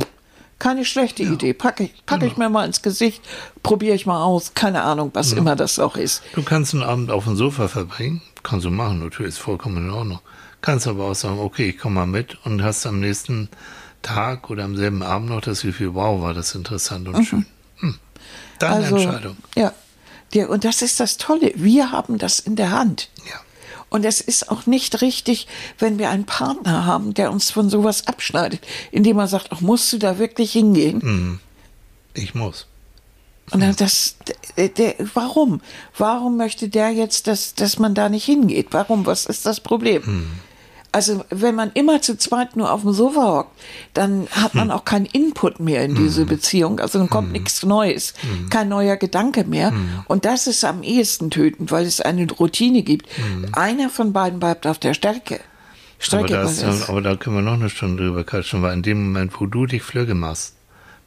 S2: Keine schlechte ja. Idee. Packe ich, pack genau. ich mir mal ins Gesicht, probiere ich mal aus. Keine Ahnung, was ja. immer das auch ist.
S1: Du kannst einen Abend auf dem Sofa verbringen. Kannst du machen, natürlich ist vollkommen in Ordnung. Kannst aber auch sagen, okay, ich komme mal mit und hast am nächsten Tag oder am selben Abend noch das Gefühl, wow, war das interessant und mhm. schön. Hm. Deine also, Entscheidung.
S2: Ja. ja. Und das ist das Tolle. Wir haben das in der Hand.
S1: Ja.
S2: Und es ist auch nicht richtig, wenn wir einen Partner haben, der uns von sowas abschneidet, indem er sagt, ach, musst du da wirklich hingehen?
S1: Mhm. Ich muss.
S2: Und dann das, der, der, warum? Warum möchte der jetzt, dass, dass man da nicht hingeht? Warum? Was ist das Problem? Mhm. Also wenn man immer zu zweit nur auf dem Sofa hockt, dann hat man hm. auch keinen Input mehr in diese hm. Beziehung. Also dann kommt hm. nichts Neues, kein neuer Gedanke mehr. Und das ist am ehesten tötend, weil es eine Routine gibt. Einer von beiden bleibt auf der Stärke.
S1: Strecke. Aber, das, aber da können wir noch eine Stunde drüber quatschen, weil in dem Moment, wo du dich flügge machst,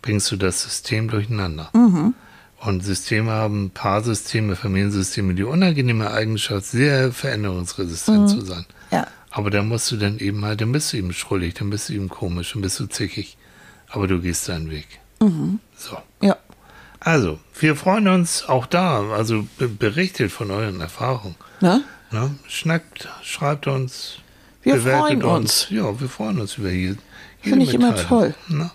S1: bringst du das System durcheinander. Mhm. Und Systeme haben Paarsysteme, Familiensysteme, die unangenehme Eigenschaft, sehr veränderungsresistent mhm. zu sein. Aber da musst du dann eben halt, dann bist du eben schrullig, dann bist du eben komisch, dann bist du zickig. Aber du gehst deinen Weg.
S2: Mhm.
S1: So.
S2: Ja.
S1: Also, wir freuen uns auch da. Also berichtet von euren Erfahrungen.
S2: Na?
S1: Na, schnackt, schreibt uns.
S2: Wir freuen uns.
S1: uns. Ja, wir freuen uns über hier.
S2: Finde ich immer toll.
S1: Mhm.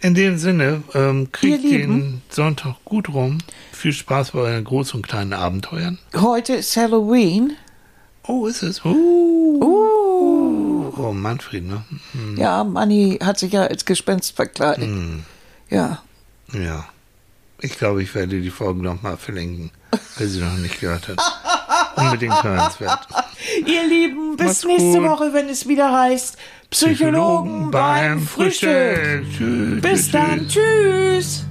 S1: In dem Sinne, ähm, kriegt den Sonntag gut rum. Viel Spaß bei euren großen und kleinen Abenteuern.
S2: Heute ist Halloween.
S1: Oh, ist es? Uh.
S2: Uh.
S1: Oh, Manfred, ne?
S2: Hm. Ja, Manni hat sich ja als Gespenst verkleidet. Hm. Ja.
S1: Ja. Ich glaube, ich werde die Folge nochmal verlinken, wer sie noch nicht gehört hat. Unbedingt hörenswert.
S2: Ihr Lieben, bis Macht's nächste gut. Woche, wenn es wieder heißt Psychologen, Psychologen beim Frühstück. Frühstück. Tschüss, bis tschüss. dann. Tschüss.